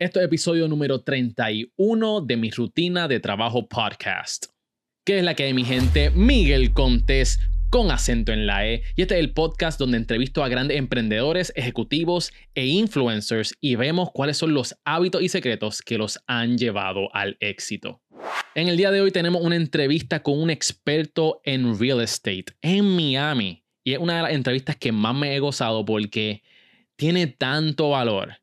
Esto es episodio número 31 de mi rutina de trabajo podcast. ¿Qué es la que hay, mi gente? Miguel Contés con acento en la E. Y este es el podcast donde entrevisto a grandes emprendedores, ejecutivos e influencers y vemos cuáles son los hábitos y secretos que los han llevado al éxito. En el día de hoy tenemos una entrevista con un experto en real estate en Miami. Y es una de las entrevistas que más me he gozado porque tiene tanto valor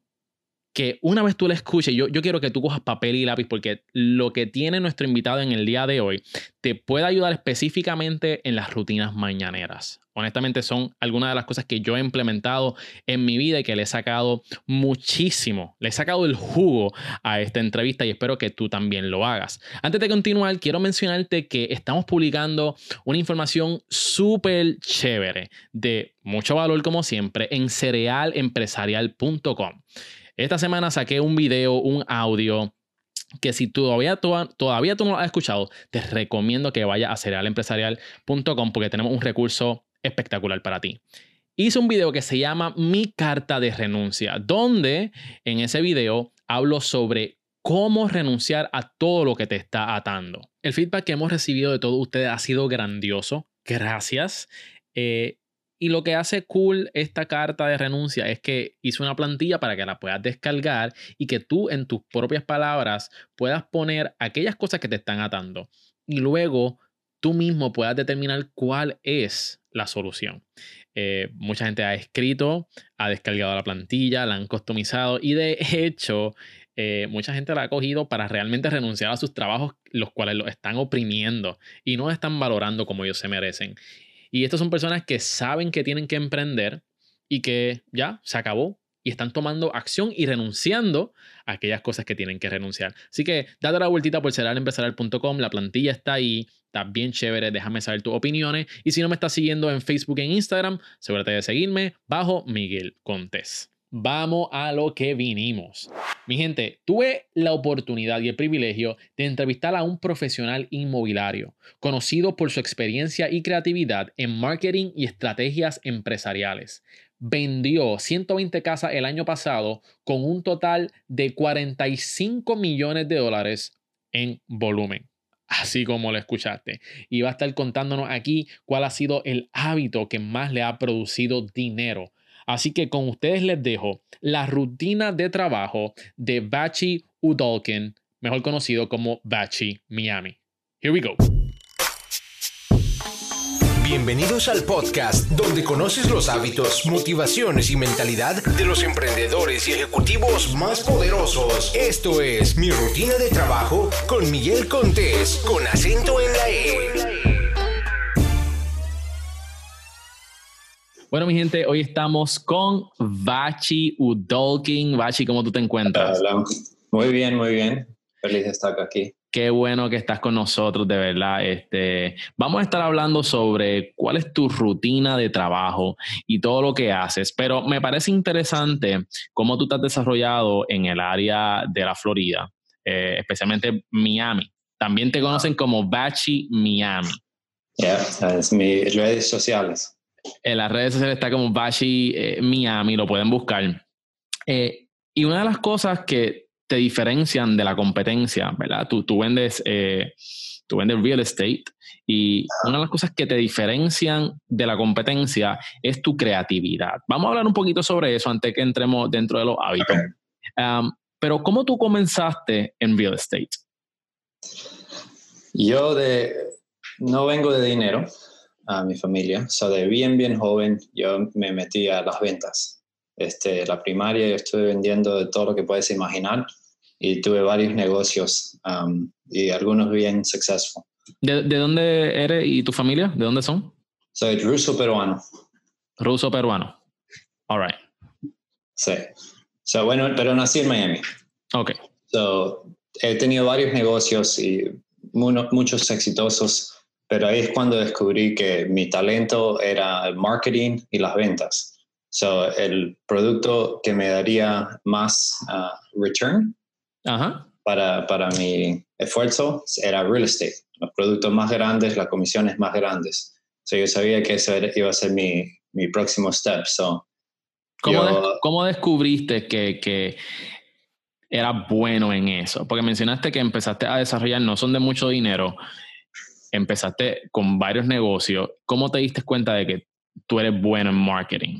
que una vez tú la escuches, yo, yo quiero que tú cojas papel y lápiz porque lo que tiene nuestro invitado en el día de hoy te puede ayudar específicamente en las rutinas mañaneras. Honestamente son algunas de las cosas que yo he implementado en mi vida y que le he sacado muchísimo, le he sacado el jugo a esta entrevista y espero que tú también lo hagas. Antes de continuar, quiero mencionarte que estamos publicando una información súper chévere de mucho valor como siempre en cerealempresarial.com. Esta semana saqué un video, un audio que si todavía, todavía tú no lo has escuchado, te recomiendo que vayas a cerealempresarial.com porque tenemos un recurso espectacular para ti. Hice un video que se llama Mi carta de renuncia, donde en ese video hablo sobre cómo renunciar a todo lo que te está atando. El feedback que hemos recibido de todos ustedes ha sido grandioso. Gracias. Eh, y lo que hace cool esta carta de renuncia es que hice una plantilla para que la puedas descargar y que tú en tus propias palabras puedas poner aquellas cosas que te están atando. Y luego tú mismo puedas determinar cuál es la solución. Eh, mucha gente ha escrito, ha descargado la plantilla, la han customizado y de hecho eh, mucha gente la ha cogido para realmente renunciar a sus trabajos, los cuales lo están oprimiendo y no están valorando como ellos se merecen. Y estas son personas que saben que tienen que emprender y que ya se acabó y están tomando acción y renunciando a aquellas cosas que tienen que renunciar. Así que date la vueltita por ceralempresarial.com, la plantilla está ahí, está bien chévere, déjame saber tus opiniones y si no me estás siguiendo en Facebook e Instagram, asegúrate de seguirme bajo Miguel Contés. Vamos a lo que vinimos. Mi gente, tuve la oportunidad y el privilegio de entrevistar a un profesional inmobiliario, conocido por su experiencia y creatividad en marketing y estrategias empresariales. Vendió 120 casas el año pasado con un total de 45 millones de dólares en volumen así como lo escuchaste. Y va a estar contándonos aquí cuál ha sido el hábito que más le ha producido dinero Así que con ustedes les dejo la rutina de trabajo de Bachi Udolkin, mejor conocido como Bachi Miami. Here we go. Bienvenidos al podcast donde conoces los hábitos, motivaciones y mentalidad de los emprendedores y ejecutivos más poderosos. Esto es mi rutina de trabajo con Miguel Contés, con acento en la E. Bueno, mi gente, hoy estamos con Bachi Udolkin. Bachi, ¿cómo tú te encuentras? Hola. Muy bien, muy bien. Feliz de estar aquí. Qué bueno que estás con nosotros, de verdad. Este, vamos a estar hablando sobre cuál es tu rutina de trabajo y todo lo que haces, pero me parece interesante cómo tú te has desarrollado en el área de la Florida, eh, especialmente Miami. También te conocen como Bachi Miami. Ya, es mis redes sociales. En las redes sociales está como Bashi eh, Miami, lo pueden buscar. Eh, y una de las cosas que te diferencian de la competencia, ¿verdad? Tú, tú, vendes, eh, tú vendes real estate y una de las cosas que te diferencian de la competencia es tu creatividad. Vamos a hablar un poquito sobre eso antes que entremos dentro de los hábitos. Um, pero ¿cómo tú comenzaste en real estate? Yo de, no vengo de dinero a mi familia. So, de bien, bien joven, yo me metí a las ventas. Este, la primaria yo estuve vendiendo de todo lo que puedes imaginar y tuve varios negocios um, y algunos bien successful. ¿De, ¿De, dónde eres y tu familia? ¿De dónde son? Soy ruso peruano. Ruso peruano. All right. Sí. So, bueno, pero nací en Miami. Ok. So, he tenido varios negocios y muchos exitosos pero ahí es cuando descubrí que mi talento era el marketing y las ventas. So, el producto que me daría más uh, return Para, para mi esfuerzo era real estate. Los productos más grandes, las comisiones más grandes. So, yo sabía que eso iba a ser mi, mi próximo step. So, ¿Cómo, ¿Cómo, descubriste que, que era bueno en eso? Porque mencionaste que empezaste a desarrollar, no son de mucho dinero, empezaste con varios negocios. ¿Cómo te diste cuenta de que tú eres bueno en marketing?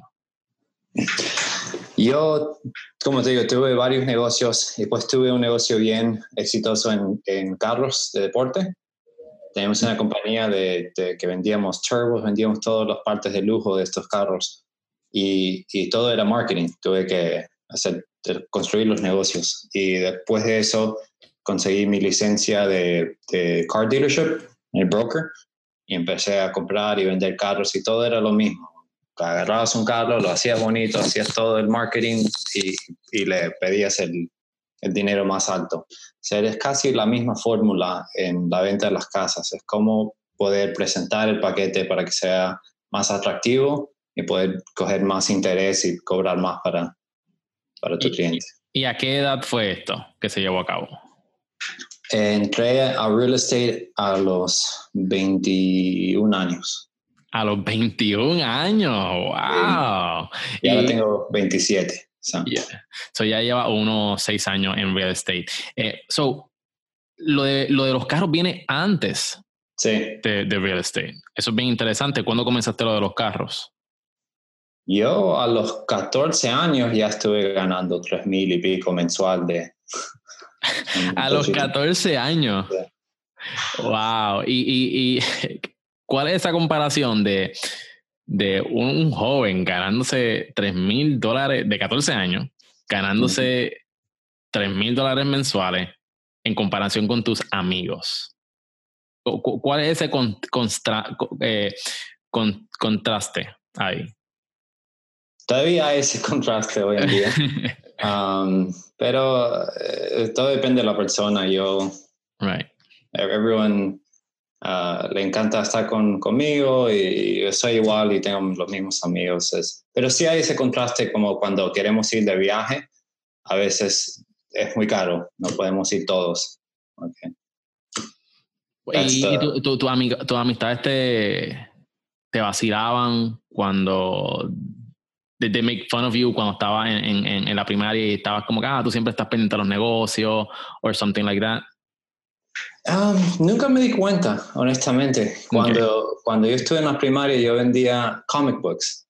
Yo, como te digo, tuve varios negocios. Después tuve un negocio bien exitoso en, en carros de deporte. Teníamos una compañía de, que vendíamos turbos, vendíamos todas las partes de lujo de estos carros. Y, y todo era marketing. Tuve que hacer, construir los negocios. Y después de eso, conseguí mi licencia de, de car dealership, el broker, y empecé a comprar y vender carros y todo era lo mismo agarrabas un carro, lo hacías bonito, hacías todo el marketing y, y le pedías el, el, dinero más alto. O sea, es casi la misma fórmula en la venta de las casas. Es como poder presentar el paquete para que sea más atractivo y poder coger más interés y cobrar más para, para tu cliente. ¿Y a qué edad fue esto que se llevó a cabo? Entré a real estate a los 21 años. A los 21 años, wow. Y ahora tengo 27. So. so ya lleva unos 6 años en real estate. Eh, so, lo de, lo de los carros viene antes sí. de, de, real estate. Eso es bien interesante. ¿Cuándo comenzaste lo de los carros? Yo a los 14 años ya estuve ganando 3 mil y pico mensual de... a los 14 años. Wow. Y, y, y ¿Cuál es esa comparación de, de un joven ganándose 3 mil dólares de 14 años, ganándose 3 mil dólares mensuales en comparación con tus amigos? ¿Cuál es ese eh, contraste ahí? Todavía hay ese contraste hoy en día. um, pero eh, todo depende de la persona. Yo, right. everyone Ah, le encanta estar con, conmigo y, yo soy igual y tengo los mismos amigos. pero sí hay ese contraste como cuando queremos ir de viaje, a veces es muy caro, no podemos ir todos. ¿Y, tu, tu, tu, tus amistades te, te vacilaban cuando de, make fun of you cuando estabas en, en, en, la primaria y estabas como que ah, tú siempre estás pendiente de los negocios o something like that? Um, nunca me di cuenta, honestamente. Cuando, cuando yo estuve en la primaria, yo vendía comic books.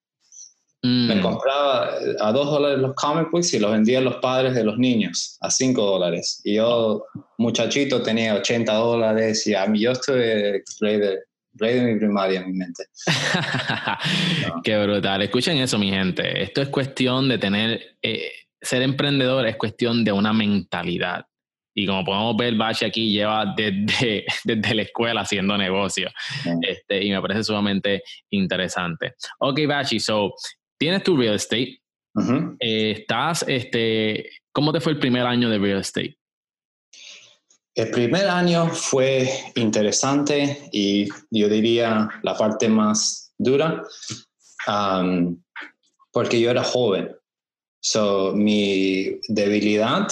Me mm. compraba a dos dólares los comic books y los vendía a los padres de los niños a cinco dólares. Y yo, muchachito, tenía 80 dólares y a mí yo estuve de, rey de mi primaria en mi mente. Qué brutal. Escuchen eso, mi gente. Esto es cuestión de tener, eh, ser emprendedor es cuestión de una mentalidad. Y como podemos ver, Bachi aquí lleva desde, desde la escuela haciendo negocio. Este, y me parece sumamente interesante. Ok, Bachi, so, tienes tu real estate. Eh, estás, este, ¿cómo te fue el primer año de real estate? El primer año fue interesante y yo diría la parte más dura, um, porque yo era joven. So, mi debilidad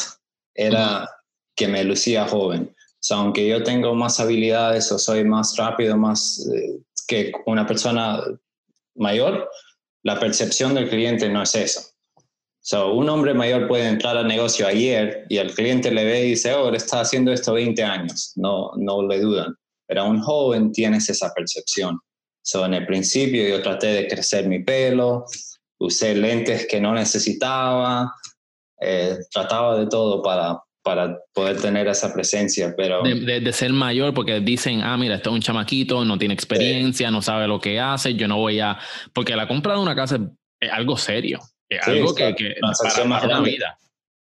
era que me lucía joven. aunque yo tengo más habilidades o soy más rápido, más eh, que una persona mayor, la percepción del cliente no es eso. So, un hombre mayor puede entrar al negocio ayer y el cliente le ve y dice, oh, él está haciendo esto 20 años. No, no le dudan. Pero un joven tienes esa percepción. So, en el principio yo traté de crecer mi pelo, usé lentes que no necesitaba, eh, trataba de todo para, para poder tener esa presencia, pero... De, ser mayor, porque dicen, ah, mira, este es un chamaquito, no tiene experiencia, no sabe lo que hace, yo no voy a... Porque la compra de una casa es algo serio, es algo que, que para toda una vida,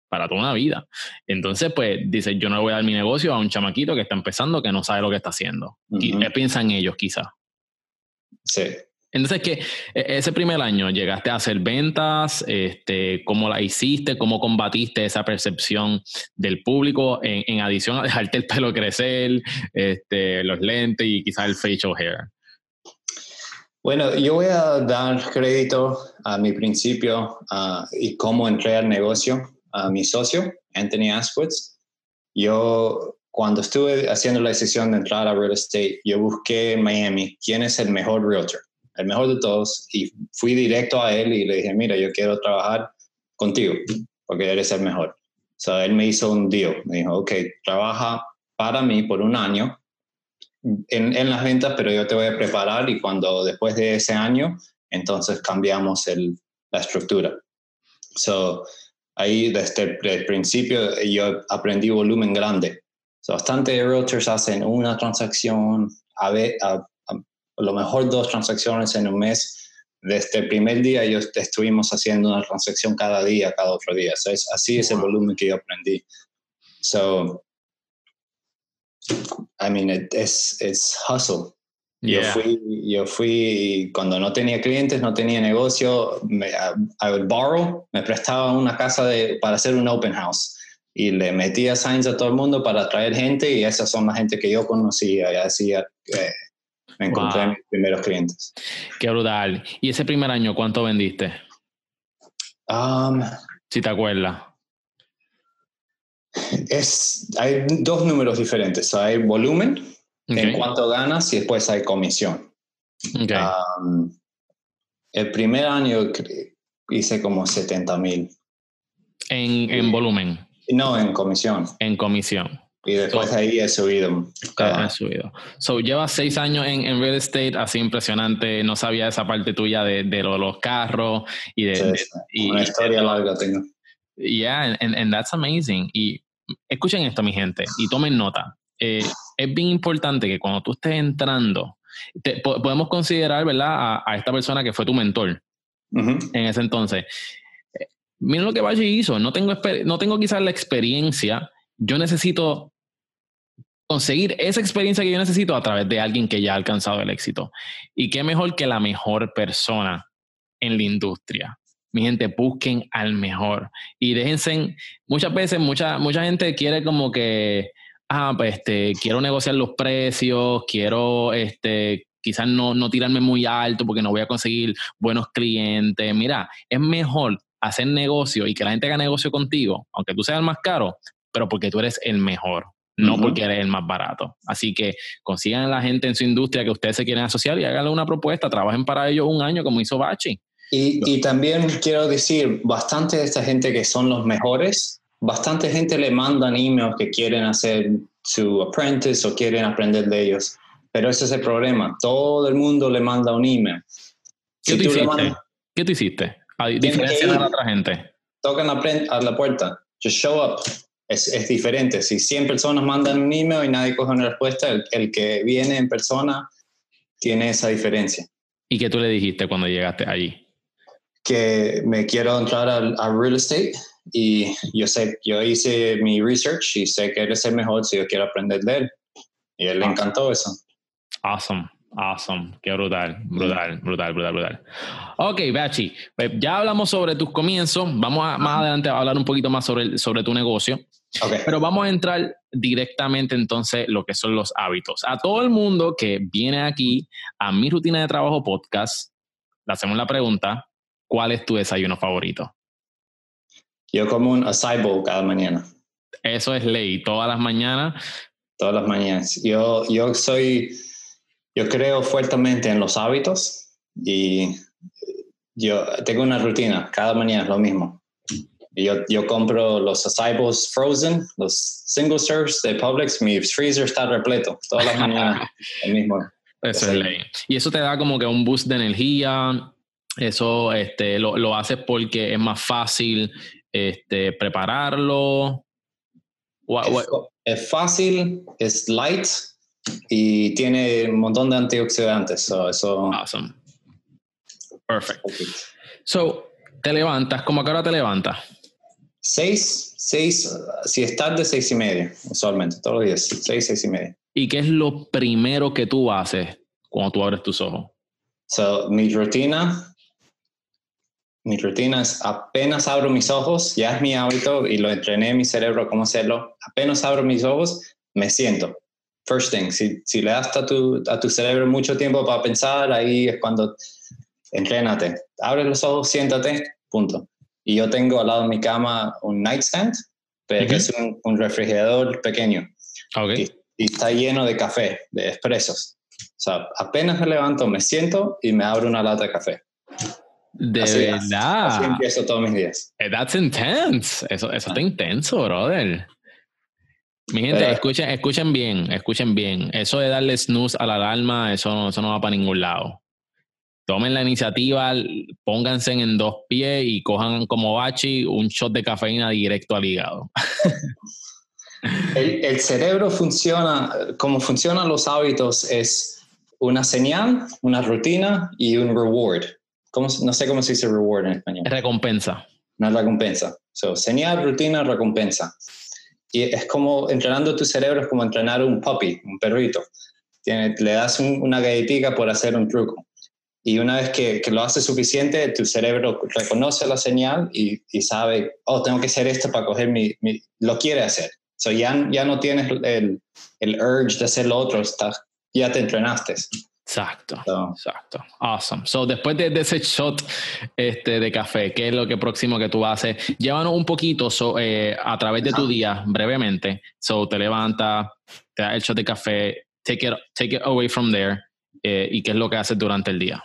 para toda una vida. Entonces, pues, dice, yo no voy a dar mi negocio a un chamaquito que está empezando, que no sabe lo que está haciendo. y ¿Qué piensan ellos, quizá? Sí. Entonces, que e, ese primer año llegaste a hacer ventas, este, cómo la hiciste, cómo combatiste esa percepción del público, en, adición a dejarte el pelo crecer, este, los lentes y quizás el facial hair. Bueno, yo voy a dar crédito a mi principio y cómo entré al negocio a mi socio, Anthony Asquith. Yo, cuando estuve haciendo la decisión de entrar a real estate, yo busqué en Miami quién es el mejor realtor el mejor de todos, y fui directo a él y le dije, mira, yo quiero trabajar contigo, porque eres el mejor. So, él me hizo un deal. Me dijo, ok, trabaja para mí por un año en, en, las ventas, pero yo te voy a preparar y cuando después de ese año, entonces cambiamos el, la estructura. So, ahí desde el principio yo aprendí volumen grande. So, bastante realtors hacen una transacción, a, ver, a, a, lo mejor dos transacciones en un mes. Desde el primer día yo estuvimos haciendo una transacción cada día, cada otro día. So, es, así es el volumen que yo aprendí. So, I mean, it, it's, it's hustle. Yo, fui, yo fui, cuando no tenía clientes, no tenía negocio, me, I would borrow, me prestaba una casa de, para hacer un open house y le metía signs a todo el mundo para atraer gente y esas son la gente que yo conocía y así eh, me encontré wow. mis primeros clientes. Qué brutal. ¿Y ese primer año cuánto vendiste? Um, si te acuerdas. Es, hay dos números diferentes. Hay volumen okay. en cuanto ganas y después hay comisión. Okay. Um, el primer año hice como 70 mil. En, en volumen. No, en comisión. En comisión. Y después so, ahí he subido. He subido. So, llevas seis años en, en, real estate, así impresionante. No sabía esa parte tuya de, de los carros y de. Sí, de y, una historia y, larga tengo. Yeah, and, and that's amazing. Y escuchen esto, mi gente, y tomen nota. Eh, es bien importante que cuando tú estés entrando, te, po podemos considerar, ¿verdad?, a, a, esta persona que fue tu mentor uh -huh. en ese entonces. Eh, miren lo que Bachi hizo. No tengo, no tengo quizás la experiencia. Yo necesito conseguir esa experiencia que yo necesito a través de alguien que ya ha alcanzado el éxito. Y qué mejor que la mejor persona en la industria. Mi gente, busquen al mejor. Y déjense, muchas veces, mucha, mucha gente quiere como que, ah, pues este, quiero negociar los precios, quiero este, quizás no, no tirarme muy alto porque no voy a conseguir buenos clientes. Mira, es mejor hacer negocio y que la gente haga negocio contigo, aunque tú seas el más caro, pero porque tú eres el mejor no uh -huh. porque eres el más barato. Así que consigan a la gente en su industria que ustedes se quieren asociar y háganle una propuesta, trabajen para ellos un año como hizo Bachi. Y, y, también quiero decir, bastante de esta gente que son los mejores, bastante gente le mandan emails que quieren hacer su apprentice o quieren aprender de ellos. Pero ese es el problema. Todo el mundo le manda un email. ¿Qué, si tú, hiciste? Mandas, ¿Qué tú hiciste? A diferencia de la otra gente. Tocan la, a la puerta. Just show up es, es, diferente. Si 100 personas mandan un email y nadie coge una respuesta, el, el, que viene en persona tiene esa diferencia. ¿Y qué tú le dijiste cuando llegaste allí? Que me quiero entrar al, a real estate y yo sé, yo hice mi research y sé que eres el mejor si yo quiero aprender de él. Y a él le encantó eso. Awesome. Awesome, qué brutal, brutal, brutal, brutal, brutal. Ok, Bachi, pues ya hablamos sobre tus comienzos, vamos a, más adelante a hablar un poquito más sobre, sobre tu negocio, okay. pero vamos a entrar directamente entonces lo que son los hábitos. A todo el mundo que viene aquí a mi rutina de trabajo podcast, le hacemos la pregunta, ¿cuál es tu desayuno favorito? Yo como un acai bowl cada mañana. Eso es ley, todas las mañanas. Todas las mañanas. Yo, yo soy yo creo fuertemente en los hábitos y yo tengo una rutina, cada mañana es lo mismo. Yo, yo compro los acai bowls frozen, los single serves de Publix, mi freezer está repleto, todas las mañanas el mismo. Eso es ley. Y eso te da como que un boost de energía, eso este, lo, lo haces porque es más fácil este, prepararlo. What, what? Es, es fácil, es light, y tiene un montón de antioxidantes. So, eso... Awesome. Perfect. So, te levantas, ¿cómo a qué hora te levantas? Seis, seis, si es tarde, seis y media, usualmente, todos los días, seis, seis y media. ¿Y qué es lo primero que tú haces cuando tú abres tus ojos? So, mi rutina, mi rutina es apenas abro mis ojos, ya es mi hábito y lo entrené en mi cerebro cómo hacerlo, apenas abro mis ojos, me siento first thing, si, si le das a tu, a tu cerebro mucho tiempo para pensar, ahí es cuando entrénate. Abre los ojos, siéntate, punto. Y yo tengo al lado de mi cama un nightstand, pero -huh. es un, un, refrigerador pequeño. Okay. Y, y, está lleno de café, de expresos. O sea, apenas me levanto, me siento y me abro una lata de café. De Así- verdad. Así empiezo todos mis días. Eh, That's intense. Eso, eso está intenso, brother. Mi gente, Pero- escuchen, escuchen bien, escuchen bien. Eso de darle snooze a la alarma, eso no, eso no va para ningún lado. Tomen la iniciativa, pónganse en dos pies y cojan como bachi un shot de cafeína directo al hígado. El, el cerebro funciona, como funcionan los hábitos, es una señal, una rutina y un reward. ¿Cómo se- no sé cómo se dice reward en español. Recompensa. Una recompensa. So, señal, rutina, recompensa. Y es como entrenando tu cerebro, es como entrenar un puppy, un perrito. Tiene, le das un- una galletita por hacer un truco. Y una vez que, que lo haces suficiente, tu cerebro reconoce la señal y, y sabe, oh, tengo que hacer esto para coger mi, mi- lo quiere hacer. So ya, ya no tienes el, el urge de hacer lo otro, estás, ya te entrenaste. Exacto. So, Exacto. Awesome. So, después de, de ese shot este, de café, ¿qué es lo que próximo que tú haces? Llévanos un poquito so, eh, a través de tu día, brevemente. So, te levantas, te das el shot de café, take it, take it away from there. eh, ¿Y qué es lo que haces durante el día?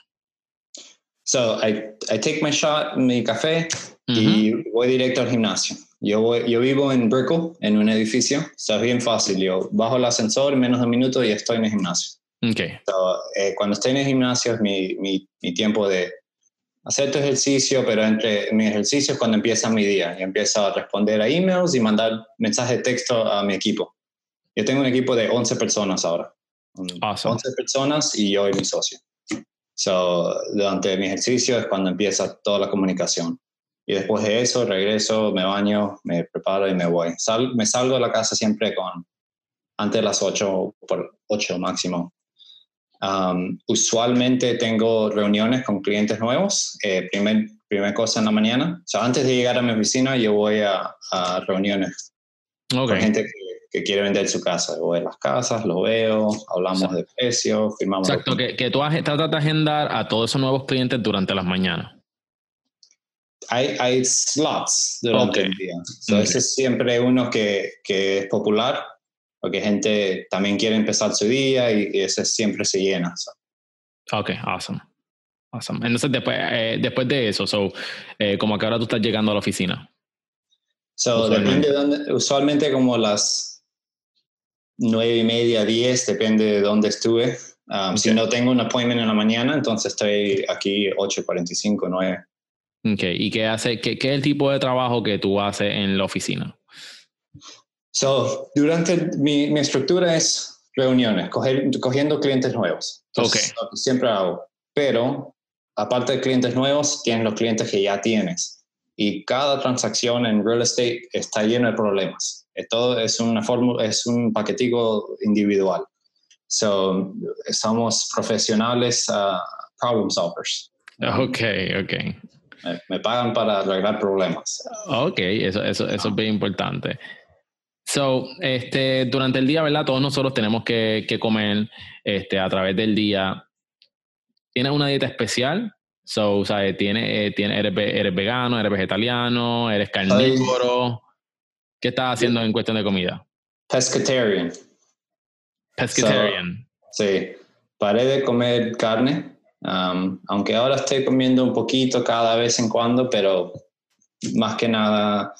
so I, I take my shot, mi café, Ujú. y voy directo al gimnasio. Yo, voy- yo vivo en Brickell, en un edificio, o sea, es bien fácil. Yo bajo el ascensor, en menos de un minuto y estoy en el gimnasio. Ok. So, eh, cuando estoy en el gimnasio es mi, mi, mi tiempo de hacer tu ejercicio, pero entre mi ejercicio es cuando empieza mi día. Yo empiezo a responder a emails y mandar mensajes de texto a mi equipo. Yo tengo un equipo de 11 personas ahora. Awesome. 11 personas y yo y mi socio. So, durante mi ejercicio es cuando empieza toda la comunicación. Y después de eso regreso, me baño, me preparo y me voy. Sal- me salgo de la casa siempre con antes de las 8, por 8 máximo. Um, usualmente tengo reuniones con clientes nuevos, eh, primer, primer cosa en la mañana. O sea, antes de llegar a mi oficina, yo voy a, a reuniones Ok. con gente que, que quiere vender su casa. Yo voy a las casas, los veo, hablamos de precios, firmamos. Exacto, que, que tú tratas de agendar a todos esos nuevos clientes durante las mañanas. Hay, hay slots durante Ok. el día. So, Ok. Ese es siempre uno que, que es popular, porque gente también quiere empezar su día y, y ese siempre se llena. So, Ok, awesome. Awesome. Entonces, después, eh, después de eso, so, eh, como que ahora tú estás llegando a la oficina. So, Usualmente. depende de dónde, usualmente como las nueve y media, diez, depende de dónde estuve. Um, Si Ok. no tengo un appointment en la mañana, entonces estoy aquí 8.45, 9. Ok, ¿y qué hace, qué, qué es el tipo de trabajo que tú haces en la oficina? So, durante mi, mi estructura es reuniones, coger- cogiendo clientes nuevos. Entonces, lo que siempre hago. Pero, aparte de clientes nuevos, tienes los clientes que ya tienes. Y cada transacción en real estate está lleno de problemas. Todo es una fórmula, es un paquetico individual. So, somos profesionales ah, problem solvers. Ok, ok. Me, me pagan para arreglar problemas. Ok, eso, eso, eso es bien importante. So, este, durante el día, ¿verdad? Todos nosotros tenemos que, que comer este, a través del día. ¿Tienes una dieta especial? So, ¿sabes? ¿Tiene, eh, tiene, eres, ¿Eres vegano? ¿Eres vegetariano? ¿Eres carnívoro? ¿Qué estás haciendo en cuestión de comida? Pescatarian. Pescatarian. Sí, paré de comer carne, um, aunque ahora estoy comiendo un poquito cada vez en cuando, pero más que nada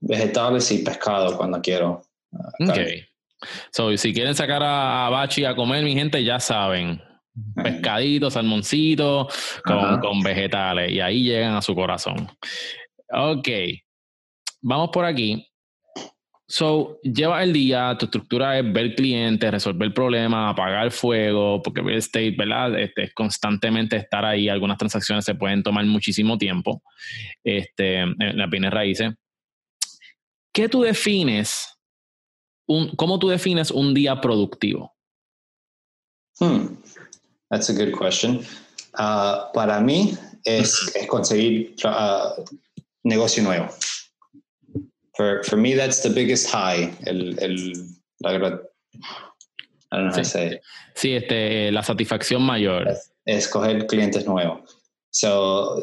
vegetales y pescado cuando quiero. uh, ok. So, si quieren sacar a, a Bachi a comer, mi gente, ya saben. pescadito, salmoncito, con, con vegetales, y ahí llegan a su corazón. Ok, vamos por aquí. So, lleva el día, tu estructura es ver clientes, resolver problemas, apagar fuego, porque real estate, ¿verdad? Este, es constantemente estar ahí. Algunas transacciones se pueden tomar muchísimo tiempo este, en las bienes raíces. ¿Qué tú defines? Un, ¿Cómo tú defines un día productivo? Hmm, That's a good question. Uh, para mí es, es conseguir uh, negocio nuevo. For, for me, that's the biggest high. El, el, la, I don't know how to Sí. say it. Sí, este, la satisfacción mayor. escoger clientes nuevos. So,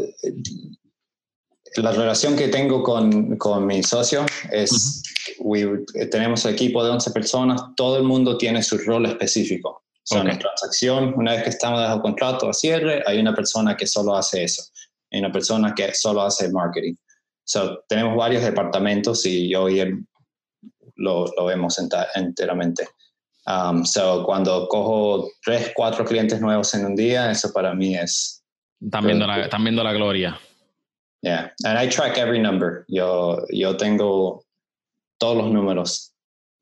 la relación que tengo con, con mi socio es, we- tenemos un equipo de 11 personas, todo el mundo tiene su rol específico. So, Ok. En la transacción, una vez que estamos bajo contrato a cierre, hay una persona que solo hace eso. hay una persona que solo hace marketing. So, tenemos varios departamentos y yo y él lo, lo vemos enteramente. Um, so, cuando cojo tres, cuatro clientes nuevos en un día, eso para mí es... Están viendo, la, están viendo la gloria. Yeah, and I track every number. Yo, yo tengo todos los números.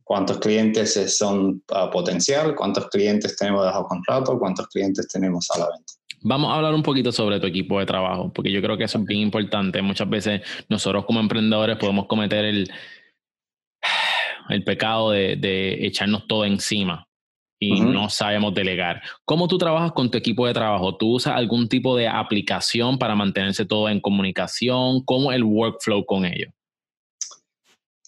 Cuántos clientes son uh, potencial, cuántos clientes tenemos bajo contrato, cuántos clientes tenemos a la venta. Vamos a hablar un poquito sobre tu equipo de trabajo, porque yo creo que eso es bien importante. Muchas veces nosotros como emprendedores podemos cometer el, el pecado de, de echarnos todo encima y no sabemos delegar. ¿Cómo tú trabajas con tu equipo de trabajo? ¿Tú usas algún tipo de aplicación para mantenerse todo en comunicación? ¿Cómo el workflow con ellos?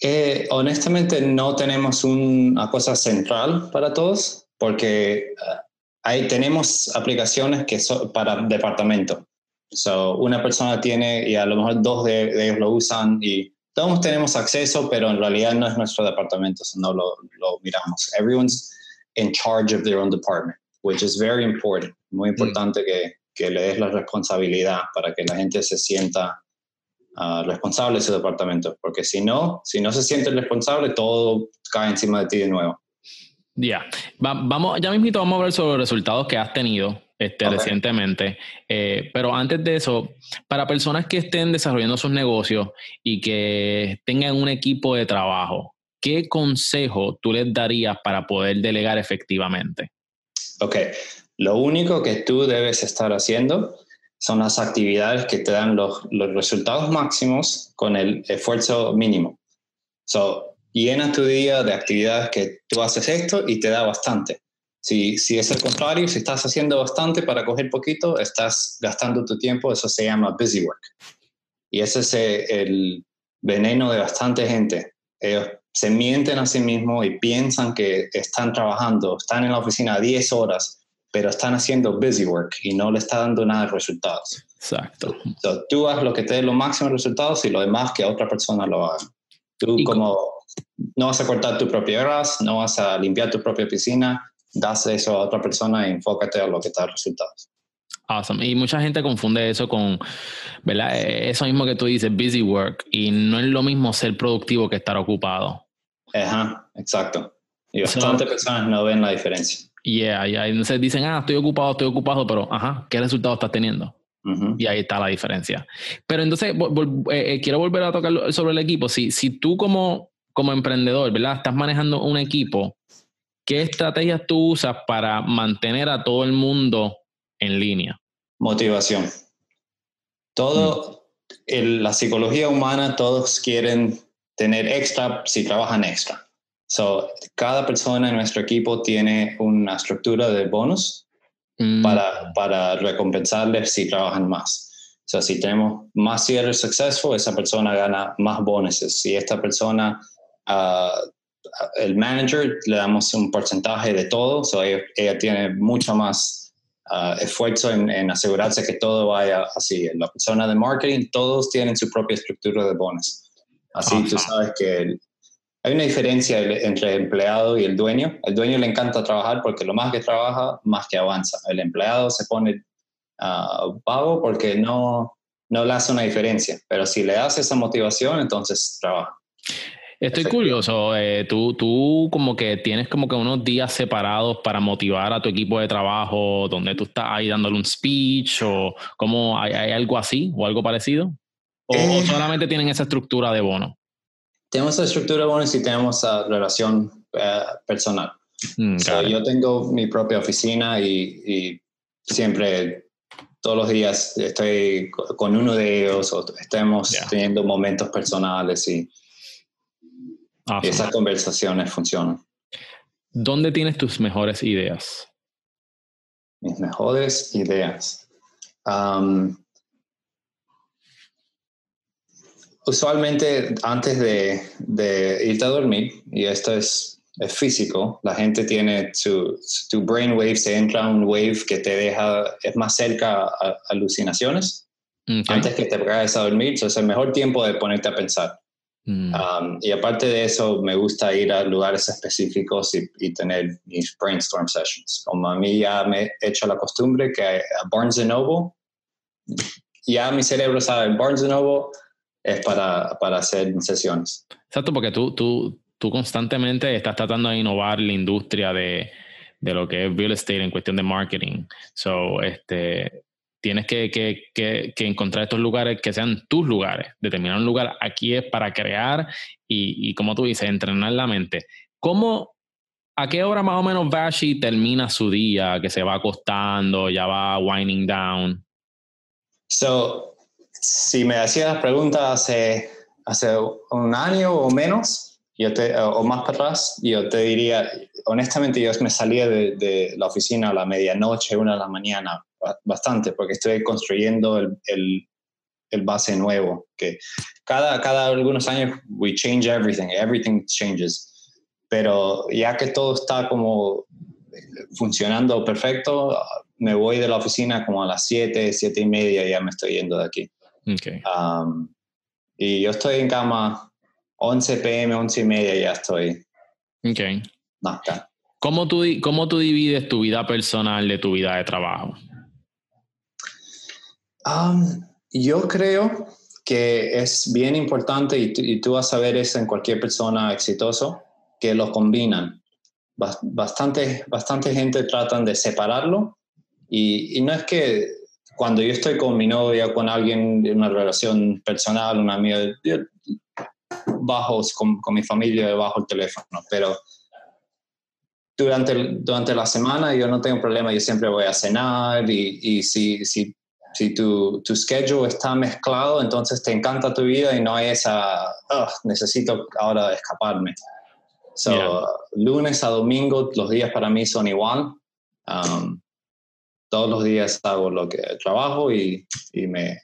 Eh, honestamente no tenemos una cosa central para todos porque ah, ahí tenemos aplicaciones que son para departamento. So, una persona tiene y a lo mejor dos de, ellos lo usan y todos tenemos acceso, pero en realidad no es nuestro departamento, no lo, lo miramos. Everyone's in charge of their own department, which is very important. Muy mm. importante que, que le des la responsabilidad para que la gente se sienta uh, responsable de su departamento, porque si no, si no se siente responsable, todo cae encima de ti de nuevo. Ya, vamos, ya mismo vamos a ver sobre los resultados que has tenido este, recientemente. Eh, pero antes de eso, para personas que estén desarrollando sus negocios y que tengan un equipo de trabajo, ¿qué consejo tú les darías para poder delegar efectivamente? Ok, lo único que tú debes estar haciendo son las actividades que te dan los, los resultados máximos con el esfuerzo mínimo. So, llena tu día de actividades que tú haces esto y te da bastante. Si, si es el contrario, si estás haciendo bastante para coger poquito, estás gastando tu tiempo, eso se llama busy work. Y ese es el veneno de bastante gente. Ellos se mienten a sí mismos y piensan que están trabajando, están en la oficina 10 horas, pero están haciendo busy work y no le está dando nada de resultados. Exacto. tú haz lo que te dé los máximos resultados y lo demás que otra persona lo haga. Tú como no vas a cortar tu propia gras, no vas a limpiar tu propia piscina, das eso a otra persona y enfócate a lo que te da resultados. Awesome. Y mucha gente confunde eso con, ¿verdad? Eh, eso mismo que tú dices, busy work, y no es lo mismo ser productivo que estar ocupado. Ajá, exacto. Y bastantes personas no ven la diferencia. Yeah, yeah. Entonces dicen, ah, estoy ocupado, estoy ocupado, pero, ajá, ¿qué resultado estás teniendo? Y ahí está la diferencia. Pero entonces, eh, eh, quiero volver a tocar sobre el equipo. Si, si tú como, como emprendedor, ¿verdad? Estás manejando un equipo, ¿qué estrategias tú usas para mantener a todo el mundo en línea? Motivación. Todo, mm. la psicología humana, todos quieren tener extra si trabajan extra. So, cada persona en nuestro equipo tiene una estructura de bonus mm. para, para recompensarles si trabajan más. O sea, si tenemos más cierres successful, esa persona gana más bonuses. Si esta persona, uh, el manager, le damos un porcentaje de todo, so ella, tiene mucho más uh, esfuerzo en, en, asegurarse que todo vaya así. La persona de marketing, todos tienen su propia estructura de bonus. Así tú sabes que hay una diferencia entre el empleado y el dueño. El dueño le encanta trabajar porque lo más que trabaja, más que avanza. El empleado se pone uh, pago porque no, no le hace una diferencia. Pero si le das esa motivación, entonces trabaja. Estoy curioso, eh, tú, tú como que tienes como que unos días separados para motivar a tu equipo de trabajo, donde tú estás ahí dándole un speech o como hay, hay algo así o algo parecido. ¿O, eh. solamente tienen esa estructura de bono? Tenemos esa estructura de bono y tenemos esa relación eh, personal. Mm, yo tengo mi propia oficina y, siempre, todos los días estoy con uno de ellos o estamos teniendo momentos personales y, esas conversaciones funcionan. ¿Dónde tienes tus mejores ideas? Mis mejores ideas. Um, usualmente antes de, de, irte a dormir, y esto es, es físico, la gente tiene su, tu brain wave, se entra un wave que te deja, es más cerca a, alucinaciones, antes que te vayas a dormir, eso es el mejor tiempo de ponerte a pensar. Mm. Um, y aparte de eso, me gusta ir a lugares específicos y, y, tener mis brainstorm sessions. Como a mí ya me he hecho la costumbre que a Barnes Noble ya mi cerebro sabe, Barnes Noble es para, para hacer sesiones. Exacto, porque tú, tú, tú constantemente estás tratando de innovar la industria de, de lo que es real estate en cuestión de marketing. So, este, tienes que, que, que, que, encontrar estos lugares que sean tus lugares. Determinar un lugar aquí es para crear y, y como tú dices, entrenar la mente. ¿Cómo, a qué hora más o menos Vashi termina su día, que se va acostando, ya va winding down? So, si me hacías preguntas hace, hace un año o menos, yo te, o más para atrás, yo te diría, honestamente, yo me salía de, de la oficina a la medianoche, una de la mañana, bastante, porque estoy construyendo el, el, el, base nuevo, que cada, cada algunos años we change everything, everything changes, pero ya que todo está como funcionando perfecto, me voy de la oficina como a las 7, 7 y media y ya me estoy yendo de aquí. Okay. Um, y yo estoy en cama 11 pm, 11 y media ya estoy. Ok. No, ¿Cómo tú, ¿Cómo tú divides tu vida personal de tu vida de trabajo? Um, yo creo que es bien importante, y, tú vas a ver eso en cualquier persona exitoso, que lo combinan. Bastante, bastante gente tratan de separarlo y, no es que cuando yo estoy con mi novia, con alguien de una relación personal, una amiga, bajo con, con mi familia bajo el teléfono, pero durante, durante la semana yo no tengo problema, yo siempre voy a cenar y, y si, si si tu, tu schedule está mezclado, entonces te encanta tu vida y no hay esa, necesito ahora escaparme. So, lunes a domingo, los días para mí son igual. Um, todos los días hago lo que trabajo y, y me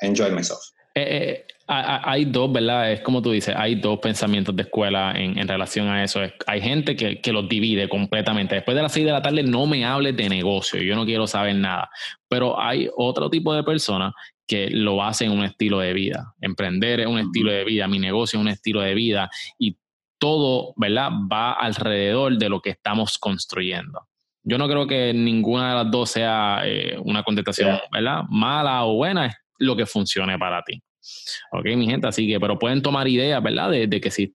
enjoy myself. Eh, eh, hay dos, ¿verdad? Es como tú dices, hay dos pensamientos de escuela en, en relación a eso. hay gente que, que, los divide completamente. Después de las seis de la tarde no me hables de negocio, yo no quiero saber nada. Pero hay otro tipo de personas que lo hacen un estilo de vida. Emprender es un estilo de vida, mi negocio es un estilo de vida y todo, ¿verdad? Va alrededor de lo que estamos construyendo. Yo no creo que ninguna de las dos sea eh, una contestación, ¿verdad? Mala o buena, es lo que funcione para ti. Ok, mi gente, así que, pero pueden tomar ideas, ¿verdad? De, que si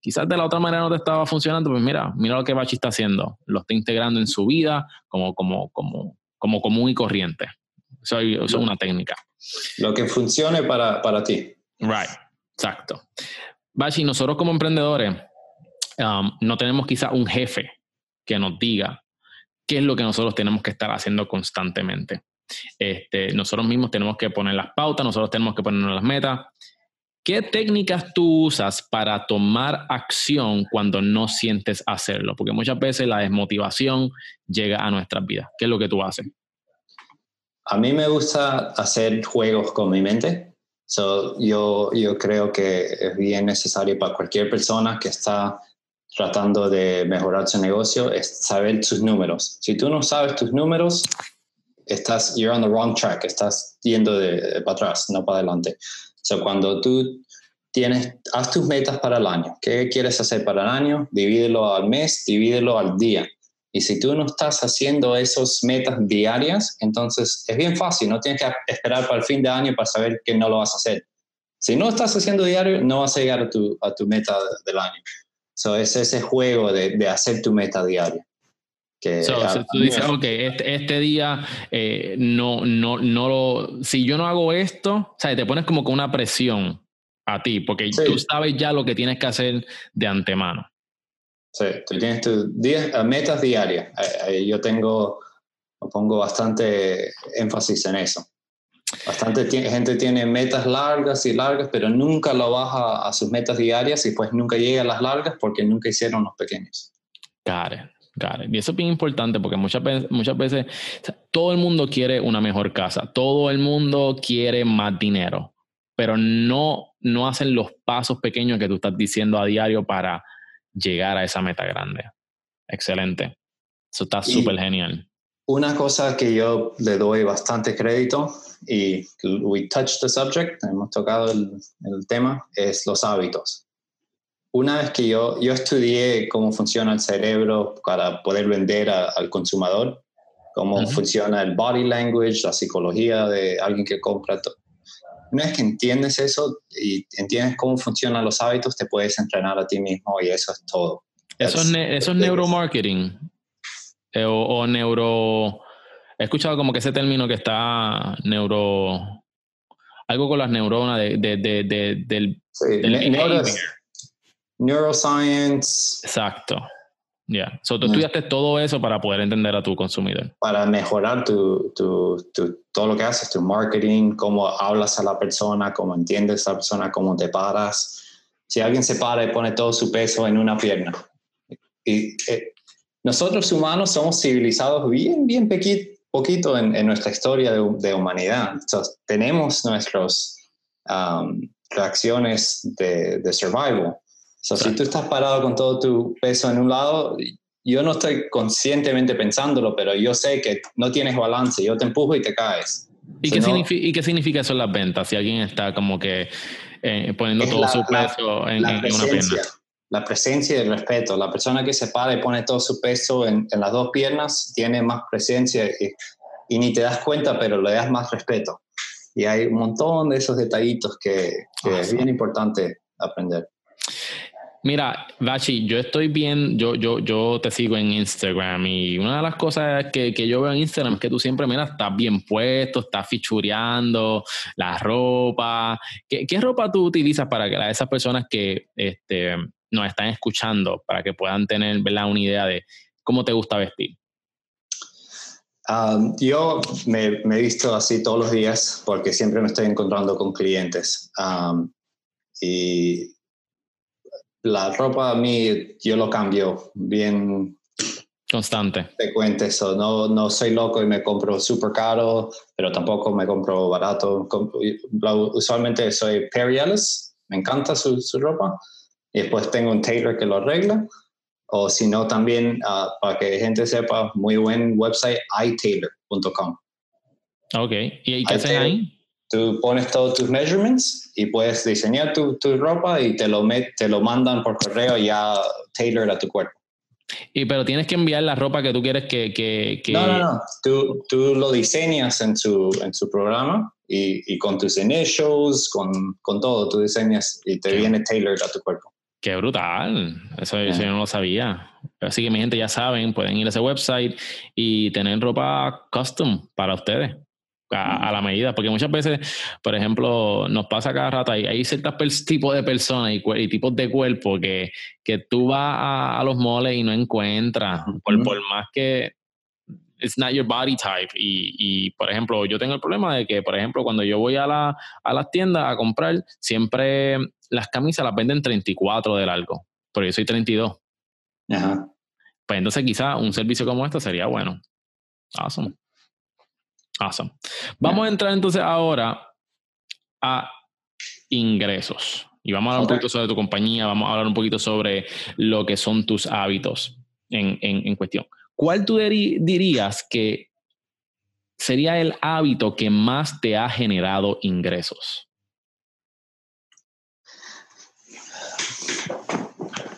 quizás de la otra manera no te estaba funcionando, pues mira, mira lo que Bachi está haciendo. Lo está integrando en su vida como, como, como, como común y corriente. Eso, es una técnica. Lo que funcione para, para ti. Right, exacto. Bachi, nosotros como emprendedores um, no tenemos quizás un jefe que nos diga qué es lo que nosotros tenemos que estar haciendo constantemente. Este, nosotros mismos tenemos que poner las pautas, nosotros tenemos que ponernos las metas. ¿Qué técnicas tú usas para tomar acción cuando no sientes hacerlo? Porque muchas veces la desmotivación llega a nuestras vidas. ¿Qué es lo que tú haces? A mí me gusta hacer juegos con mi mente. yo, yo creo que es bien necesario para cualquier persona que está tratando de mejorar su negocio es saber sus números. Si tú no sabes tus números, estás, you're on the wrong track, estás yendo de, para atrás, no para adelante. So, cuando tú tienes, haz tus metas para el año. ¿Qué quieres hacer para el año? Divídelo al mes, divídelo al día. Y si tú no estás haciendo esas metas diarias, entonces es bien fácil, no tienes que esperar para el fin de año para saber que no lo vas a hacer. Si no estás haciendo diario, no vas a llegar a tu, a tu meta del año. So, es ese juego de, de hacer tu meta diaria. Que tú dices, ok, este, este día eh, no, no, no lo. Si yo no hago esto, o sea, te pones como con una presión a ti, porque tú sabes ya lo que tienes que hacer de antemano. Sí, tú tienes tus eh, metas diarias. Eh, yo tengo, pongo bastante énfasis en eso. Bastante gente tiene metas largas y largas, pero nunca lo baja a sus metas diarias y pues nunca llega a las largas porque nunca hicieron los pequeños. Claro, y eso es bien importante porque muchas veces, muchas veces todo el mundo quiere una mejor casa, todo el mundo quiere más dinero, pero no, no hacen los pasos pequeños que tú estás diciendo a diario para llegar a esa meta grande. Excelente. Eso está súper genial. Una cosa que yo le doy bastante crédito y we touched the subject, hemos tocado el, el tema, es los hábitos una vez que yo, yo estudié cómo funciona el cerebro para poder vender al consumidor, cómo funciona el body language, la psicología de alguien que compra. Una vez que entiendes eso y entiendes cómo funcionan los hábitos, te puedes entrenar a ti mismo y eso es todo. Eso es, eso es neuromarketing eh, o, neuro... He escuchado como que ese término que está neuro... Algo con las neuronas de, de, del... neuroscience. Exacto. Ya. So, tú estudiaste todo eso para poder entender a tu consumidor. Para mejorar tu, tu, todo lo que haces, tu marketing, cómo hablas a la persona, cómo entiendes a la persona, cómo te paras. Si alguien se para y pone todo su peso en una pierna. Y eh, nosotros humanos somos civilizados bien, bien poquito en, en nuestra historia de, de humanidad. tenemos nuestras um, reacciones de, de survival So, si tú estás parado con todo tu peso en un lado, yo no estoy conscientemente pensándolo, pero yo sé que no tienes balance, yo te empujo y te caes. ¿Y, qué, significa, ¿y qué significa eso en las ventas? Si alguien está como que eh, poniendo todo su peso en, una pierna. La presencia y el respeto. La persona que se para y pone todo su peso en, las dos piernas tiene más presencia y, y, ni te das cuenta, pero le das más respeto. Y hay un montón de esos detallitos que, que es bien importante aprender. Mira, Bachi, yo estoy bien, yo, yo, yo te sigo en Instagram y una de las cosas que, que, yo veo en Instagram es que tú siempre, mira, estás bien puesto, estás fichureando la ropa. ¿Qué, qué ropa tú utilizas para que esas personas que este, nos están escuchando, para que puedan tener ¿verdad? una idea de cómo te gusta vestir? Um, yo me, he visto así todos los días porque siempre me estoy encontrando con clientes. Um, y la ropa a mí yo lo cambio bien constante. Frecuente eso. No, no soy loco y me compro súper caro, pero tampoco me compro barato. Usualmente soy Perry Ellis, me encanta su, su, ropa. Y después tengo un tailor que lo arregla. O si no, también uh, para que gente sepa, muy buen website, itailor.com. Ok. ¿Y qué hacen ahí? Tú pones todos tus measurements y puedes diseñar tu, tu ropa y te lo, met, te lo mandan por correo ya tailored a tu cuerpo. Y pero tienes que enviar la ropa que tú quieres que... que, que... No, no, no. Tú, tú, lo diseñas en su, en su programa y, y con tus initials, con, con, todo, tú diseñas y te viene tailored a tu cuerpo. Qué brutal. Eso, eso, yo no lo sabía. Así que mi gente ya saben, pueden ir a ese website y tener ropa custom para ustedes a, la medida, porque muchas veces, por ejemplo, nos pasa cada rato, hay, hay ciertos tipos de personas y, tipos de cuerpo que, que tú vas a, los moles y no encuentras, por, por, más que it's not your body type. Y, y, por ejemplo, yo tengo el problema de que, por ejemplo, cuando yo voy a, la, a las tiendas a comprar, siempre las camisas las venden 34 de largo, pero yo soy 32. Ajá. Pues entonces quizá un servicio como este sería bueno. Awesome. Awesome. Vamos a entrar entonces ahora a ingresos. Y vamos a hablar un poquito sobre tu compañía, vamos a hablar un poquito sobre lo que son tus hábitos en, en, cuestión. ¿Cuál tú dirías que sería el hábito que más te ha generado ingresos?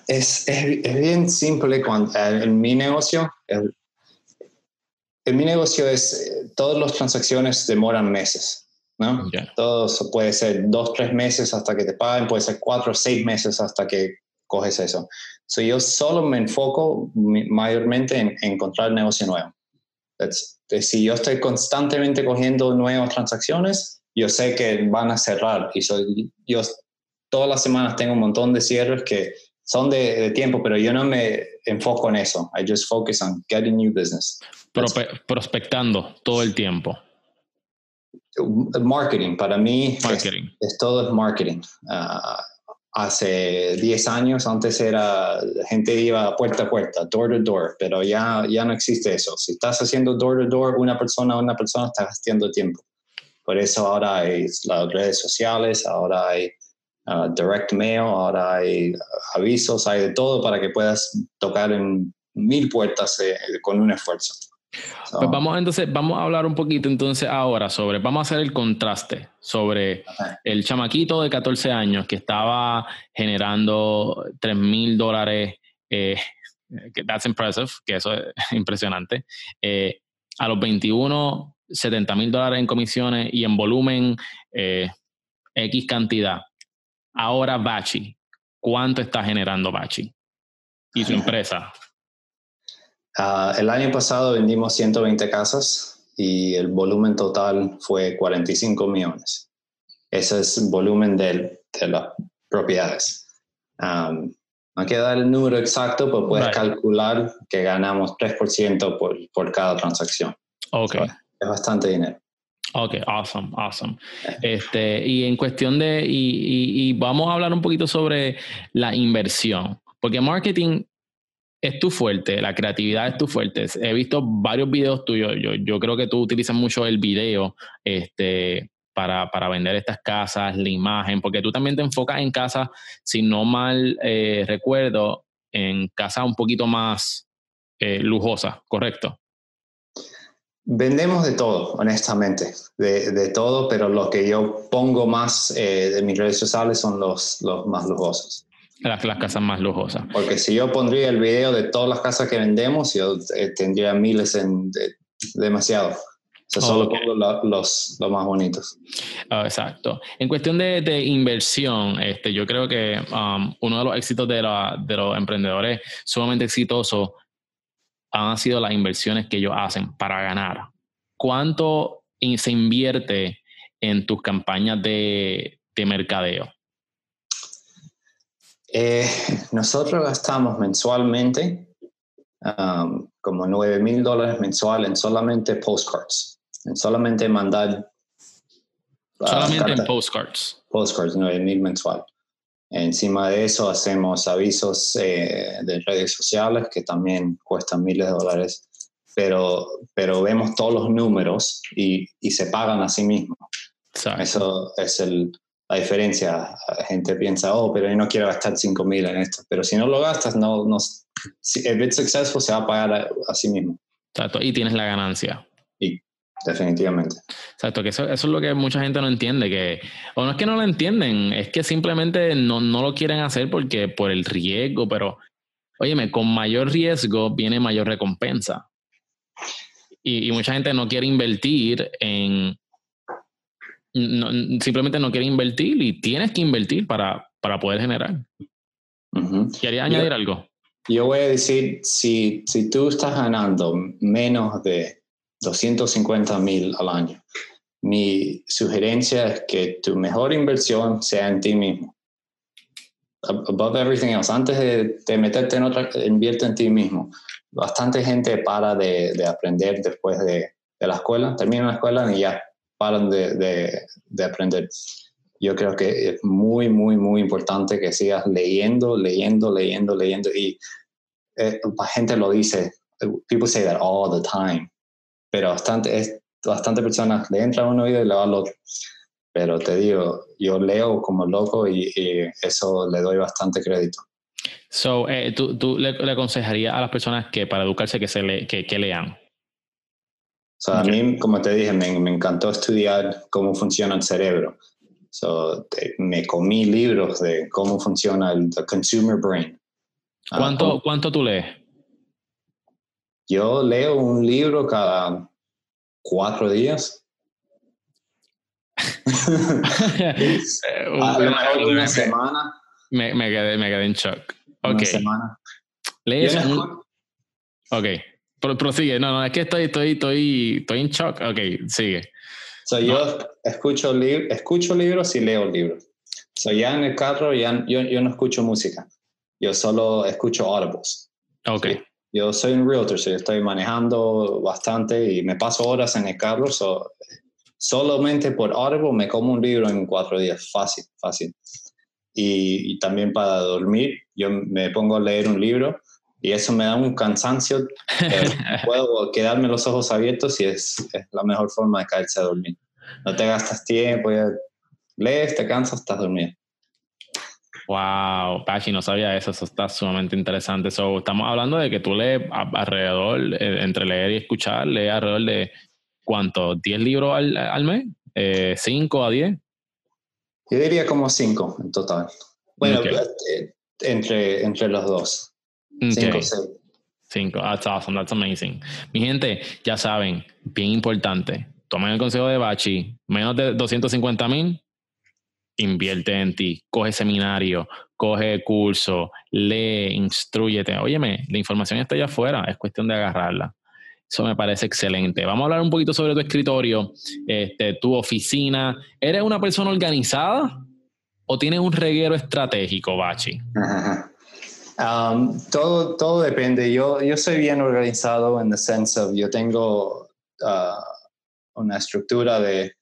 Es, es, bien simple cuando, en mi negocio, en mi negocio es, eh, todas las transacciones demoran meses, ¿no? Todo puede ser dos, tres meses hasta que te paguen, puede ser cuatro, seis meses hasta que coges eso. So yo solo me enfoco mayormente en, encontrar negocio nuevo. si yo estoy constantemente cogiendo nuevas transacciones, yo sé que van a cerrar y soy, yo todas las semanas tengo un montón de cierres que son de, de, tiempo, pero yo no me enfoco en eso. I just focus on getting new business prospectando todo el tiempo. Marketing, para mí Es, todo es marketing. Ah, hace 10 años, antes era, la gente iba puerta a puerta, door to door, pero ya, ya no existe eso. Si estás haciendo door to door, una persona a una persona, está gastando tiempo. Por eso ahora hay las redes sociales, ahora hay ah, direct mail, ahora hay avisos, hay de todo para que puedas tocar en mil puertas eh, con un esfuerzo. Pues vamos entonces, vamos a hablar un poquito entonces ahora sobre, vamos a hacer el contraste sobre el chamaquito de 14 años que estaba generando 3 mil dólares, eh, that's impressive, que eso es impresionante, eh, a los 21, 70 mil dólares en comisiones y en volumen eh, X cantidad. Ahora Bachi, ¿cuánto está generando Bachi y su empresa? Ah, el año pasado vendimos 120 casas y el volumen total fue 45 millones. Ese es el volumen de, las propiedades. Um, no que dar el número exacto, pero puedes calcular que ganamos 3% por, por cada transacción. Ok. es bastante dinero. Ok, awesome, awesome. Este, y en cuestión de, y, y, vamos a hablar un poquito sobre la inversión, porque marketing es tu fuerte, la creatividad es tu fuerte. He visto varios videos tuyos, yo, yo creo que tú utilizas mucho el video este, para, para, vender estas casas, la imagen, porque tú también te enfocas en casas, si no mal eh, recuerdo, en casas un poquito más eh, lujosas, ¿correcto? Vendemos de todo, honestamente, de, de, todo, pero lo que yo pongo más eh, de mis redes sociales son los, los más lujosos. Las, las, casas más lujosas. Porque si yo pondría el video de todas las casas que vendemos, yo eh, tendría miles en demasiado. O sea, solo pongo los, los más bonitos. Oh, exacto. En cuestión de, de, inversión, este, yo creo que um, uno de los éxitos de, la, de los emprendedores sumamente exitosos han sido las inversiones que ellos hacen para ganar. ¿Cuánto se invierte en tus campañas de, de mercadeo? Eh, nosotros gastamos mensualmente um, como 9 mil dólares mensual en solamente postcards, en solamente mandar. Uh, solamente en postcards. Postcards, 9 mil mensual. Encima de eso hacemos avisos eh, de redes sociales que también cuestan miles de dólares, pero, pero vemos todos los números y, y se pagan a sí mismos. Eso es el, la diferencia. La gente piensa, oh, pero yo no quiero gastar 5 mil en esto, pero si no lo gastas, no, no, si es successful se va a pagar a, a sí mismo. Exacto, y tienes la ganancia. Definitivamente. Exacto, que eso, eso, es lo que mucha gente no entiende, que, o no es que no lo entienden, es que simplemente no, no lo quieren hacer porque por el riesgo, pero, óyeme, con mayor riesgo viene mayor recompensa. Y, y mucha gente no quiere invertir en, no, simplemente no quiere invertir y tienes que invertir para, para poder generar. Uh ¿Quería añadir algo? Yo voy a decir, si, si tú estás ganando menos de 250 mil al año. Mi sugerencia es que tu mejor inversión sea en ti mismo. Above everything else. Antes de, meterte en otra, invierte en ti mismo. Bastante gente para de, de aprender después de, de, la escuela, terminan la escuela y ya paran de, de aprender. Yo creo que es muy, muy, muy importante que sigas leyendo, leyendo, leyendo, leyendo. Y eh, la gente lo dice, people say that all the time pero bastante, es, bastante personas le entra un oído y le va al otro. Pero te digo, yo leo como loco y, eso le doy bastante crédito. So, eh, ¿tú, tú le, le, aconsejarías a las personas que para educarse que, se le, que, que lean? O sea, A mí, como te dije, me, me, encantó estudiar cómo funciona el cerebro. So, te, me comí libros de cómo funciona el consumer brain. ¿Cuánto, uh, ¿Cuánto tú lees? Yo leo un libro cada cuatro días. a lo mejor una semana. Me, me, quedé, me quedé en shock. Una semana. ¿Lees un... Ok. prosigue. No, no, es que estoy, estoy, estoy, estoy en shock. Ok, sigue. So, no. Yo escucho, li escucho libros y leo libros. So, ya en el carro ya, yo, yo no escucho música. Yo solo escucho audibles. Ok. Sí. Yo soy un realtor, so yo estoy manejando bastante y me paso horas en el carro. So solamente por Audible me como un libro en cuatro días, fácil, fácil. Y, y, también para dormir, yo me pongo a leer un libro y eso me da un cansancio. puedo quedarme los ojos abiertos y es, es, la mejor forma de caerse a dormir. No te gastas tiempo, ya lees, te cansas, estás dormido. Wow, Pachi, no sabía eso, eso está sumamente interesante. So, estamos hablando de que tú lees alrededor, eh, entre leer y escuchar, lees alrededor de ¿cuánto? ¿10 libros al, al mes? Eh, ¿5 a 10? Yo diría como 5 en total. Bueno, okay. Eh, entre, entre los dos. 5 o 6. Cinco. That's awesome. That's amazing. Mi gente, ya saben, bien importante. Tomen el consejo de Bachi. Menos de 250 mil, invierte en ti. Coge seminario, coge curso, lee, instruyete. Óyeme, la información está allá afuera. Es cuestión de agarrarla. Eso me parece excelente. Vamos a hablar un poquito sobre tu escritorio, este, tu oficina. ¿Eres una persona organizada o tienes un reguero estratégico, Bachi? Um, todo, todo depende. Yo, yo soy bien organizado en the sense of yo tengo uh, una estructura de,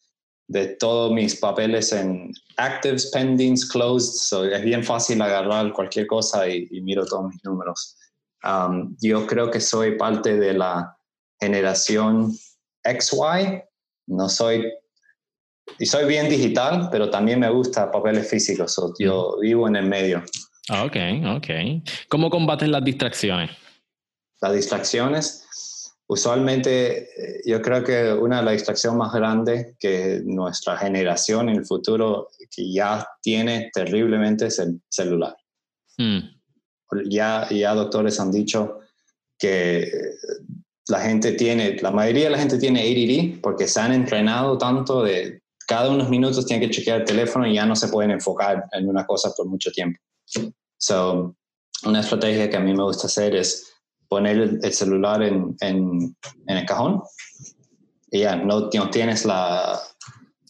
de todos mis papeles en actives, pendings, closed. So es bien fácil agarrar cualquier cosa y, y miro todos mis números. Um, yo creo que soy parte de la generación XY. No soy y soy bien digital, pero también me gusta papeles físicos. So yo vivo en el medio. Ah, ok, ok. ¿Cómo combates las distracciones? Las distracciones, usualmente eh, yo creo que una de las distracciones más grandes que nuestra generación en el futuro que ya tiene terriblemente es el celular. Mm. Ya, ya doctores han dicho que la gente tiene, la mayoría de la gente tiene ADD porque se han entrenado tanto de cada unos minutos tienen que chequear el teléfono y ya no se pueden enfocar en una cosa por mucho tiempo. So, una estrategia que a mí me gusta hacer es poner el celular en, en, en el cajón y ya no, no tienes la,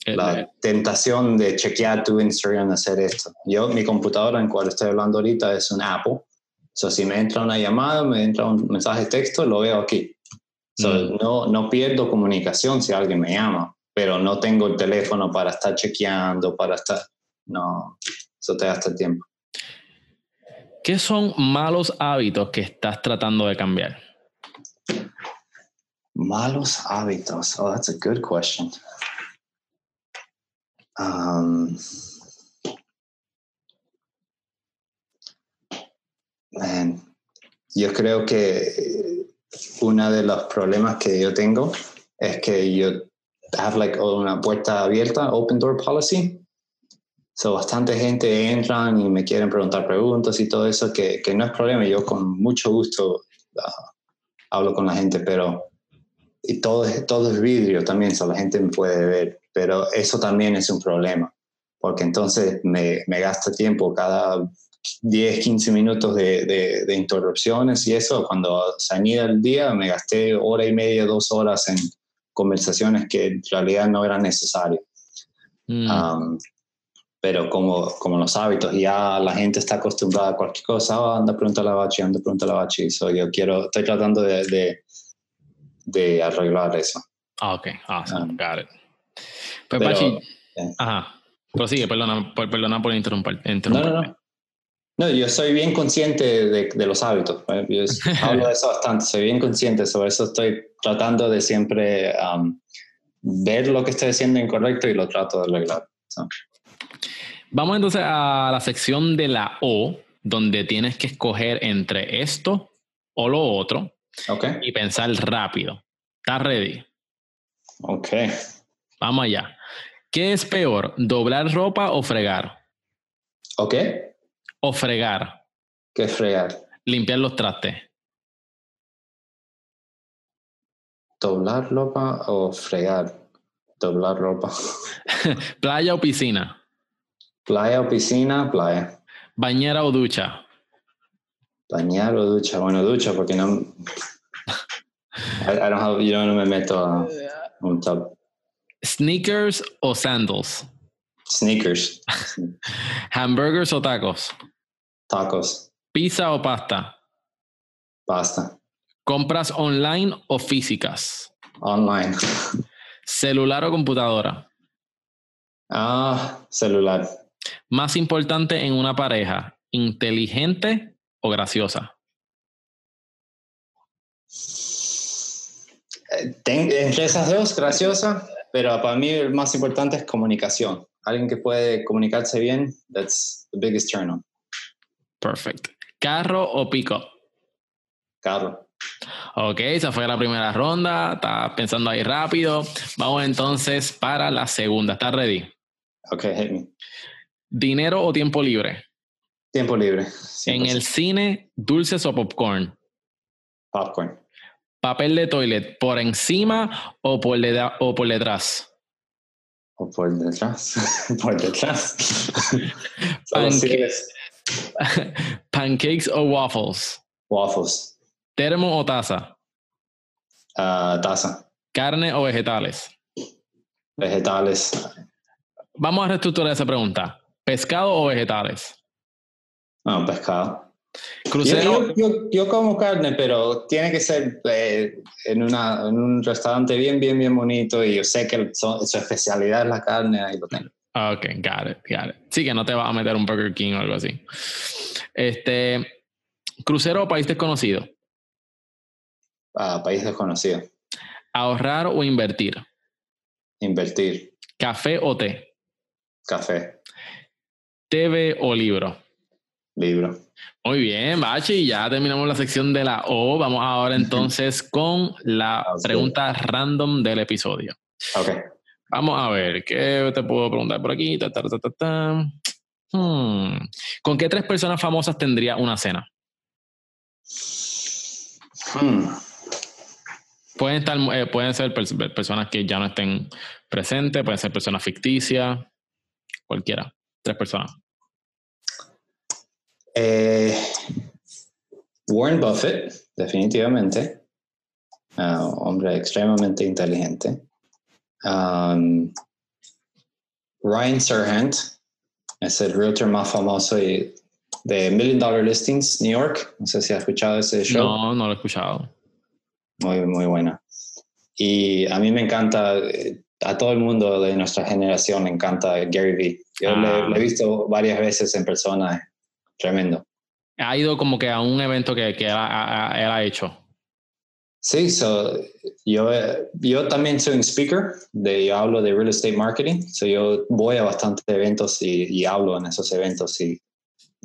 la tentación de chequear tu Instagram, hacer esto. Yo, mi computadora en cual estoy hablando ahorita es un Apple. So, si me entra una llamada, me entra un mensaje de texto, lo veo aquí. So, Mm. no, no pierdo comunicación si alguien me llama, pero no tengo el teléfono para estar chequeando, para estar... No, eso te gasta el tiempo. ¿Qué son malos hábitos que estás tratando de cambiar? Malos hábitos. Oh, that's a good question. Um, man, yo creo que uno de los problemas que yo tengo es que yo have like una puerta abierta, open door policy. So, bastante gente entran y me quieren preguntar preguntas y todo eso, que, que no es problema. Yo con mucho gusto ah, hablo con la gente, pero y todo, es- todo es vidrio también, so la gente me puede ver, pero eso también es un problema, porque entonces me, me gasta tiempo cada 10, 15 minutos de, de- de interrupciones y eso, cuando se anida el día, me gasté hora y media, dos horas en conversaciones que en realidad no eran necesarias. Mm. Um, pero como, como los hábitos, ya la gente está acostumbrada a cualquier cosa, "Ah, anda, pregúntale a Bachi, anda, pregúntale a Bachi. So, yo quiero, estoy tratando de, de, de arreglar eso. Ah, ok, awesome, got it. Pues, Pero- Bachi, eh. ajá, prosigue, perdona perdona por interrumpir. No, no, no. No, yo soy bien consciente de, de los hábitos. ¿eh? Yo hablo de eso bastante, soy bien consciente, sobre eso estoy tratando de siempre um, ver lo que estoy haciendo incorrecto y lo trato de arreglar. So, Vamos entonces a la sección de la O, donde tienes que escoger entre esto o lo otro ok, y pensar rápido. ¿Estás ready? ok. Vamos allá. ¿Qué es peor, doblar ropa o fregar? Ok, O fregar, ¿qué fregar? limpiar los trastes. ¿Doblar ropa o fregar? Doblar ropa. Playa o piscina. Playa o piscina, playa. Bañera o ducha. Bañar o ducha. Bueno, ducha porque no. I, I don't have, yo no me meto a un tub. Sneakers o sandals. Sneakers, Hamburgers o tacos. tacos, Pizza o pasta. pasta, Compras online o físicas. online. Celular o computadora. Ah, celular. Más importante en una pareja, inteligente o graciosa. Eh, entre esas dos, graciosa, pero para mí el más importante es comunicación. Alguien que puede comunicarse bien, that's the biggest turn on. Perfect. Carro o pico. Carro. Ok, esa fue la primera ronda. Estás pensando ahí rápido. Vamos entonces para la segunda. ¿Estás ready? Ok, hit me. ¿Dinero o tiempo libre? Tiempo libre. En el cine, dulces o popcorn. Popcorn. Papel de toilet, ¿por encima o por, o por detrás? O por detrás. por detrás. Pancakes o waffles? Waffles. ¿Termo o taza? Uh, taza. ¿Carne o vegetales? Vegetales. Vamos a reestructurar esa pregunta. ¿Pescado o vegetales? No, pescado. Crucero. Yo, como carne, pero tiene que ser eh, en, una, en, un restaurante bien, bien, bien bonito y yo sé que su especialidad es la carne, ahí lo tengo. Ok, got it, got it. Sí, que no te va a meter un Burger King o algo así. Este, crucero o país desconocido. Ah, país desconocido. Ahorrar o invertir. Invertir. Café o té. Café. TV o libro. Libro. Muy bien, Bachi, ya terminamos la sección de la O. Vamos ahora entonces con la pregunta random del episodio. Ok. Vamos a ver, ¿qué te puedo preguntar por aquí? Hmm. ¿Con qué tres personas famosas tendría una cena? Hmm. Pueden, estar, eh, pueden ser personas que ya no estén presentes, pueden ser personas ficticias, cualquiera, tres personas. Eh, Warren Buffett, definitivamente, uh, hombre extremadamente inteligente. Um, Ryan Serhant es el realtor más famoso de Million Dollar Listings, New York. No sé si has escuchado ese show. No, no lo he escuchado. Muy, muy buena. Y a mí me encanta, eh, a todo el mundo de nuestra generación le encanta Gary Vee. Yo le, he ah. visto varias veces en persona Tremendo. Ha ido como que a un evento que, que él, ha, hecho. Sí, so, yo, yo también soy un speaker, de, yo hablo de real estate marketing, so yo voy a bastantes eventos y, hablo en esos eventos y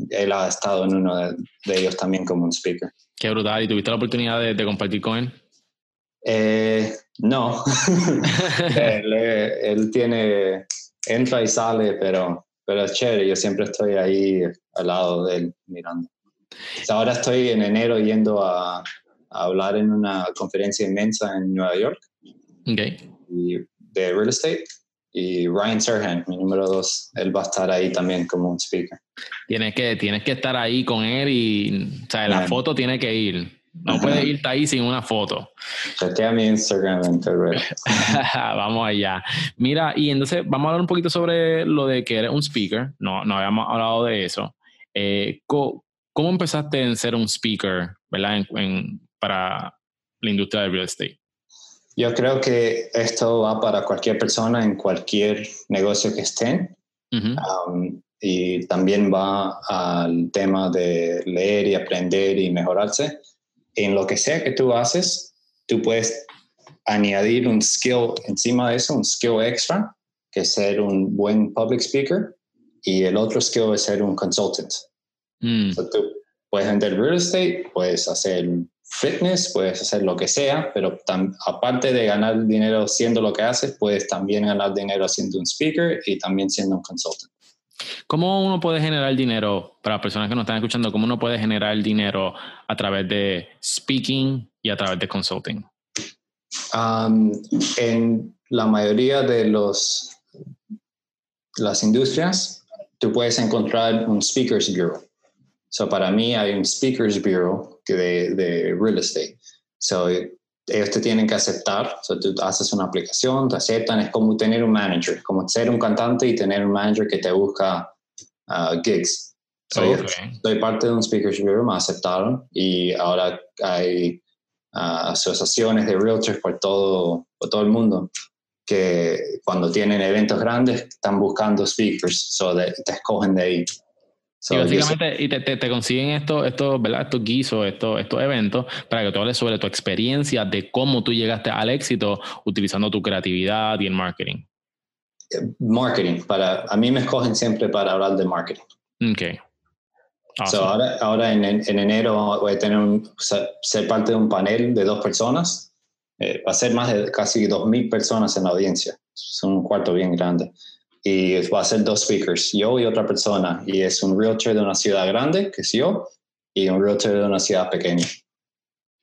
él ha estado en uno de, ellos también como un speaker. Qué brutal, ¿y tuviste la oportunidad de, compartir con él? Eh, no, él, él, tiene, entra y sale, pero pero es chévere, yo siempre estoy ahí al lado de él mirando. Ahora estoy en enero yendo a, hablar en una conferencia inmensa en Nueva York okay. de real estate y Ryan Serhan, mi número dos, él va a estar ahí también como un speaker. Tienes que, tienes que estar ahí con él y, o sea, la foto tiene que ir. No puedes irte ahí sin una foto. Chequea mi Instagram en Vamos allá. Mira, y entonces vamos a hablar un poquito sobre lo de que eres un speaker. No, no habíamos hablado de eso. Eh, ¿cómo, empezaste en ser un speaker, verdad, para la industria del real estate? Yo creo que esto va para cualquier persona en cualquier negocio que estén. Um, y también va al tema de leer y aprender y mejorarse en lo que sea que tú haces, tú puedes añadir un skill encima de eso, un skill extra, que es ser un buen public speaker, y el otro skill es ser un consultant. Mm. tú puedes vender real estate, puedes hacer fitness, puedes hacer lo que sea, pero aparte de ganar dinero siendo lo que haces, puedes también ganar dinero siendo un speaker y también siendo un consultant. ¿Cómo uno puede generar dinero, para personas que nos están escuchando, cómo uno puede generar dinero a través de speaking y a través de consulting? En la mayoría de los, las industrias, tú puedes encontrar un Speakers Bureau. So, para mí hay un Speakers Bureau de, real estate. Ellos te tienen que aceptar. O tú haces una aplicación, te aceptan, es como tener un manager, como ser un cantante y tener un manager que te busca uh, gigs. Soy parte de un Speakers Bureau, me aceptaron y ahora hay uh, asociaciones de realtors por todo, por todo el mundo que cuando tienen eventos grandes están buscando speakers, so te escogen de ahí y básicamente y te, te, consiguen estos, estos, ¿verdad? estos guisos, estos, estos eventos, para que tú hables sobre tu experiencia de cómo tú llegaste al éxito utilizando tu creatividad y el marketing. Marketing, para, a mí me escogen siempre para hablar de marketing. Ok. ahora, ahora en, en, enero voy a tener un, ser parte de un panel de dos personas. Eh, va a ser más de casi 2.000 personas en la audiencia. Es un cuarto bien grande y va a ser dos speakers, yo y otra persona, y es un realtor de una ciudad grande, que es yo, y un realtor de una ciudad pequeña.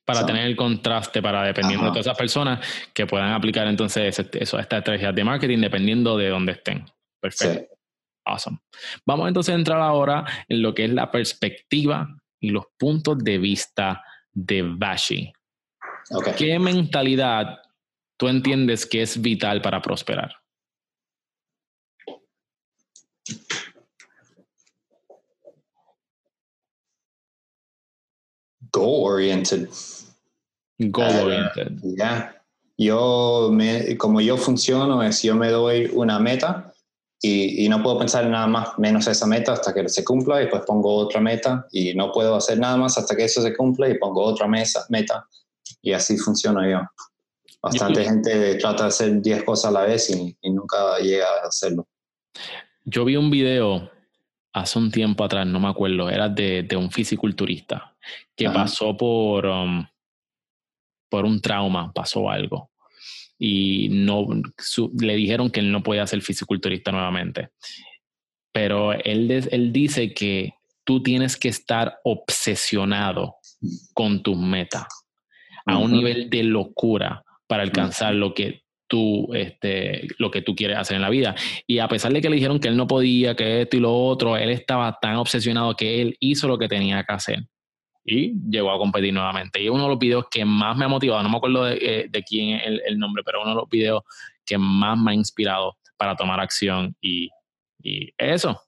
para So, tener el contraste, para dependiendo de todas esas personas que puedan aplicar entonces eso, estas estrategias de marketing dependiendo de dónde estén. Perfecto. sí. Awesome. Vamos entonces a entrar ahora en lo que es la perspectiva y los puntos de vista de Bashi. ¿Qué mentalidad tú entiendes que es vital para prosperar? Goal oriented. Goal oriented. Ya. Yo, me, como yo funciono, es yo me doy una meta y, y no puedo pensar en nada más menos esa meta hasta que se cumpla y pues pongo otra meta y no puedo hacer nada más hasta que eso se cumpla y pongo otra mesa, meta y así funciono yo. Bastante Yo- gente trata de hacer 10 cosas a la vez y, y nunca llega a hacerlo. Yo vi un video hace un tiempo atrás, no me acuerdo, era de, de un fisiculturista que Ajá. pasó por, um, por un trauma, pasó algo. Y no su- le dijeron que él no podía ser fisiculturista nuevamente. Pero él, él dice que tú tienes que estar obsesionado con tus metas a un nivel de locura para alcanzar lo que tú este, lo que tú quieres hacer en la vida y a pesar de que le dijeron que él no podía que esto y lo otro él estaba tan obsesionado que él hizo lo que tenía que hacer y llegó a competir nuevamente y uno de los videos que más me ha motivado no me acuerdo de, eh, de quién es el, el nombre pero uno de los videos que más me ha inspirado para tomar acción y, y eso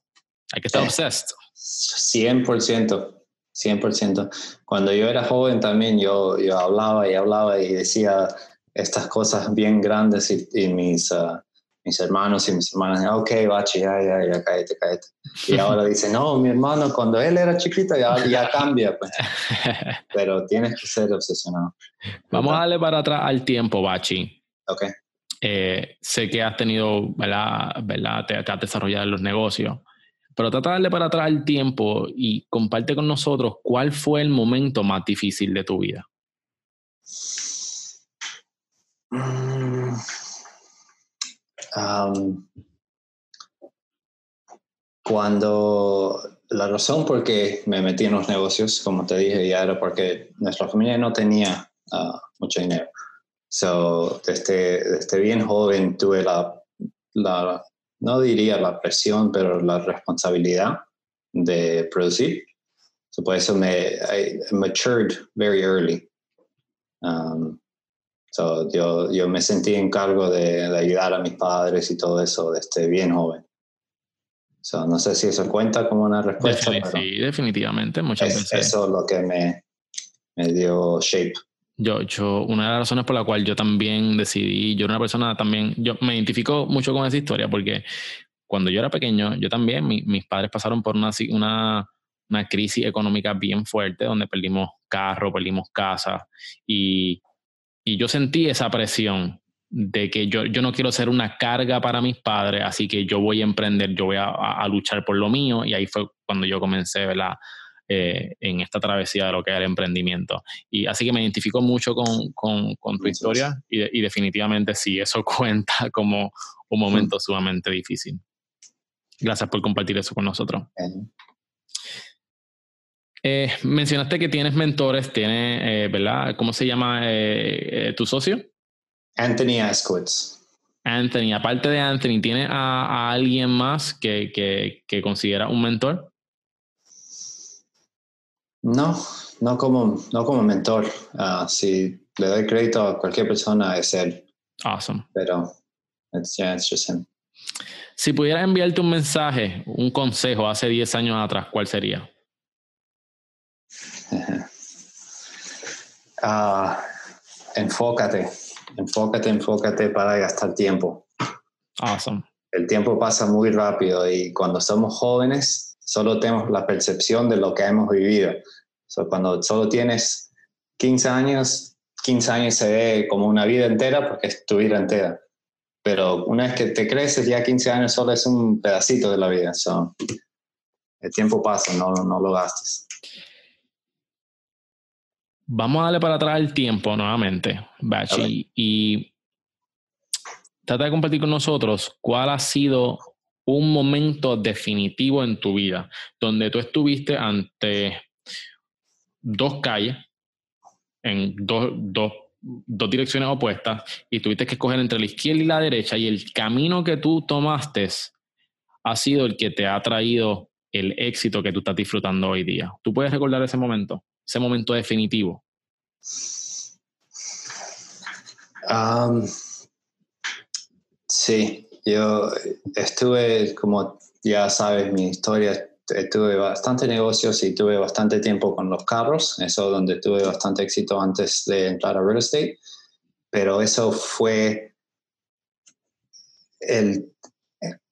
hay que estar Sí. obsessed 100%, 100%. Cuando yo era joven también yo, yo hablaba y hablaba y decía estas cosas bien grandes y, y mis, ah, mis hermanos y mis hermanas, ok, bachi, ya, ya, ya, cállate, cállate. Y ahora dicen, no, mi hermano, cuando él era chiquito ya, ya cambia, pues. Pero tienes que ser obsesionado. vamos a darle para atrás al tiempo Bachi Ok. Eh, sé que has tenido, ¿verdad? ¿verdad? Te, te has desarrollado en los negocios, pero trata de darle para atrás el tiempo y comparte con nosotros cuál fue el momento más difícil de tu vida. Mm. Um, cuando la razón por qué me metí en los negocios, como te dije, ya era porque nuestra familia no tenía ah, mucho dinero. So, desde, desde bien joven tuve la, la, no diría la presión, pero la responsabilidad de producir. So, por eso me I matured very early. Um, So, yo, yo me sentí en cargo de, de ayudar a mis padres y todo eso desde bien joven. So, no sé si eso cuenta como una respuesta, Defini- pero sí, definitivamente, muchas es, veces. eso es lo que me, me dio shape. Yo, yo, una de las razones por la cual yo también decidí, yo era una persona también, yo me identifico mucho con esa historia porque cuando yo era pequeño, yo también, mi- mis padres pasaron por una, una, una crisis económica bien fuerte donde perdimos carro, perdimos casa y, y yo sentí esa presión de que yo, yo no quiero ser una carga para mis padres, así que yo voy a emprender, yo voy a, a- a luchar por lo mío y ahí fue cuando yo comencé, ¿verdad? Eh, en esta travesía de lo que es el emprendimiento. Y así que me identifico mucho con, con, con tu historia y, de- y definitivamente sí, eso cuenta como un momento sumamente difícil. Gracias por compartir eso con nosotros. Eh, Eh, mencionaste que tienes mentores, tienes, eh, ¿verdad? ¿Cómo se llama eh, tu socio? Anthony Askowitz. Anthony. Aparte de Anthony, ¿tienes a, a alguien más que, que, que considera un mentor? No, no como, no como mentor. Ah, si le doy crédito a cualquier persona es él, Awesome. pero it's, yeah, it's just him. Si pudieras enviarte un mensaje, un consejo hace 10 años atrás, ¿cuál sería? Ah, enfócate, enfócate, enfócate para gastar tiempo. Awesome. El tiempo pasa muy rápido y cuando somos jóvenes solo tenemos la percepción de lo que hemos vivido. So, cuando solo tienes 15 años, 15 años se ve como una vida entera porque es tu vida entera. Pero una vez que te creces, ya 15 años solo es un pedacito de la vida. So, el tiempo pasa, no, no lo gastes. Vamos a darle para atrás el tiempo nuevamente, Bachi, y trata de compartir con nosotros cuál ha sido un momento definitivo en tu vida donde tú estuviste ante dos calles en dos, dos, dos direcciones opuestas y tuviste que escoger entre la izquierda y la derecha y el camino que tú tomaste ha sido el que te ha traído el éxito que tú estás disfrutando hoy día. ¿Tú puedes recordar ese momento? Ese momento definitivo. Um, sí, yo estuve, como ya sabes mi historia, tuve bastante negocios y tuve bastante tiempo con los carros, eso donde tuve bastante éxito antes de entrar a real estate, pero eso fue el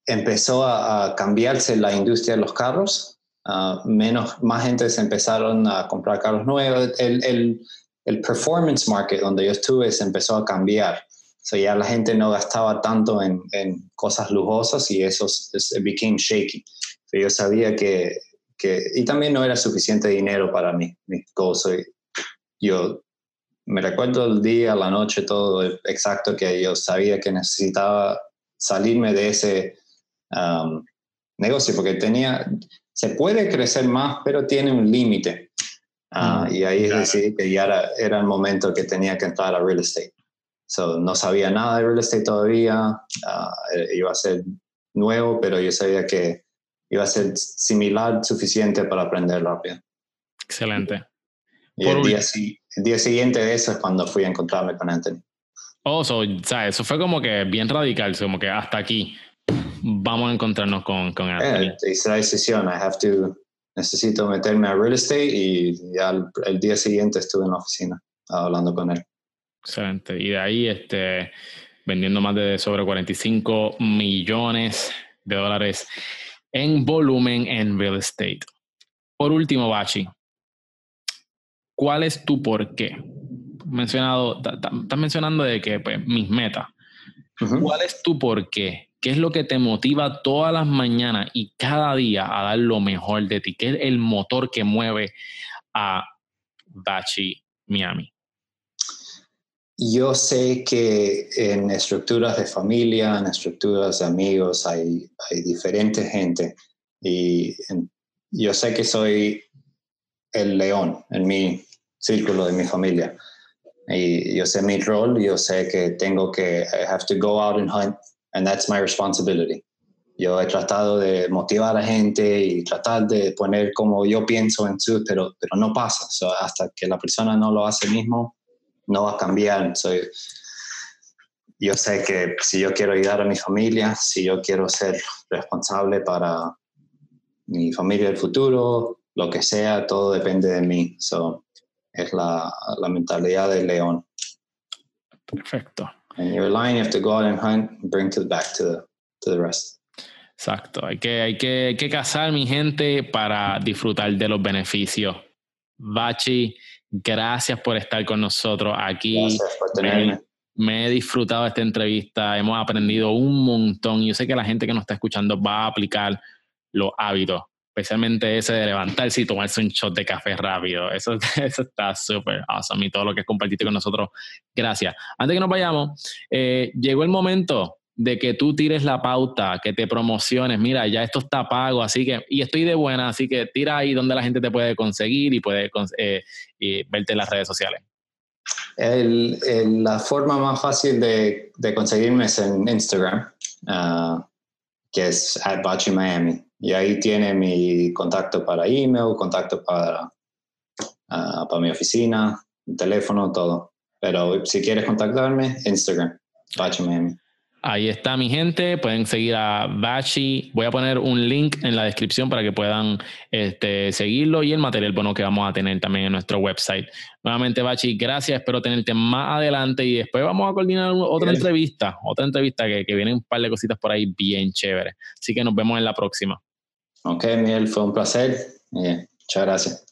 empezó a, cambiarse la industria de los carros, uh, menos más gente se empezaron a comprar carros nuevos, el, el, el, performance market donde yo estuve se empezó a cambiar. So ya la gente no gastaba tanto en, en cosas lujosas y eso se became shaky yo sabía que, que, y también no era suficiente dinero para mí, mi gozo. Yo me recuerdo el día, la noche, todo exacto que yo sabía que necesitaba salirme de ese um, negocio porque tenía, se puede crecer más, pero tiene un límite. Mm, y ahí decidí que ya era, era, el momento que tenía que entrar a real estate. So, no sabía nada de real estate todavía, uh, iba a ser nuevo, pero yo sabía que iba a ser similar, suficiente para aprender rápido. Excelente. Y el día, el día, siguiente de eso es cuando fui a encontrarme con Anthony. Oh, so, eso fue como que bien radical, como que hasta aquí vamos a encontrarnos con, con Anthony. Eh, hice la decisión, I have to, necesito meterme a real estate y ya el, día siguiente estuve en la oficina hablando con él. Excelente. Y de ahí, este, vendiendo más de sobre 45 millones de dólares en volumen en real estate. Por último, Bachi, ¿cuál es tu por qué? Mencionado, estás mencionando de que pues, mis metas. ¿Cuál es tu por qué? ¿Qué es lo que te motiva todas las mañanas y cada día a dar lo mejor de ti? ¿Qué es el motor que mueve a Bachi Miami? Yo sé que en estructuras de familia, en estructuras de amigos, hay, hay diferente gente. Y yo sé que soy el león en mi círculo de mi familia. Yo sé mi rol, yo sé que tengo que, I have to go out and hunt, and that's my responsibility. Yo he tratado de motivar a la gente y tratar de poner como yo pienso en su, pero, pero no pasa. hasta que la persona no lo hace mismo, no va a cambiar. Soy, yo sé que si yo quiero ayudar a mi familia, si yo quiero ser responsable para mi familia del futuro, lo que sea, todo depende de mí. So, es la, la mentalidad del león. Perfecto. And you're lying, you have to go out and hunt and bring to back to the, to the rest. Exacto. Hay que, hay, que, hay que cazar, mi gente, para disfrutar de los beneficios. Bachi, Gracias por estar con nosotros aquí. Gracias por tenerme. Me, he disfrutado esta entrevista, hemos aprendido un montón y yo sé que la gente que nos está escuchando va a aplicar los hábitos, especialmente ese de levantarse y tomarse un shot de café rápido. Eso, eso está súper awesome y todo lo que compartiste con nosotros. Gracias. Antes que nos vayamos, eh, llegó el momento de que tú tires la pauta, que te promociones, mira, ya esto está pago, así que, y estoy de buena, así que tira ahí donde la gente te puede conseguir y puede eh, y verte en las redes sociales. la forma más fácil de, de, conseguirme es en Instagram, ah, que es at Miami. Y ahí tiene mi contacto para email, contacto para, uh, para mi oficina, teléfono, todo. Pero si quieres contactarme, Instagram, Bachi Miami. Ahí está mi gente, pueden seguir a Bachi. Voy a poner un link en la descripción para que puedan este, seguirlo y el material bueno que vamos a tener también en nuestro website. Nuevamente, Bachi, gracias. Espero tenerte más adelante y después vamos a coordinar otra entrevista, otra entrevista que, que vienen un par de cositas por ahí bien chéveres. Así que nos vemos en la próxima. Ok, Miguel, fue un placer. muchas gracias.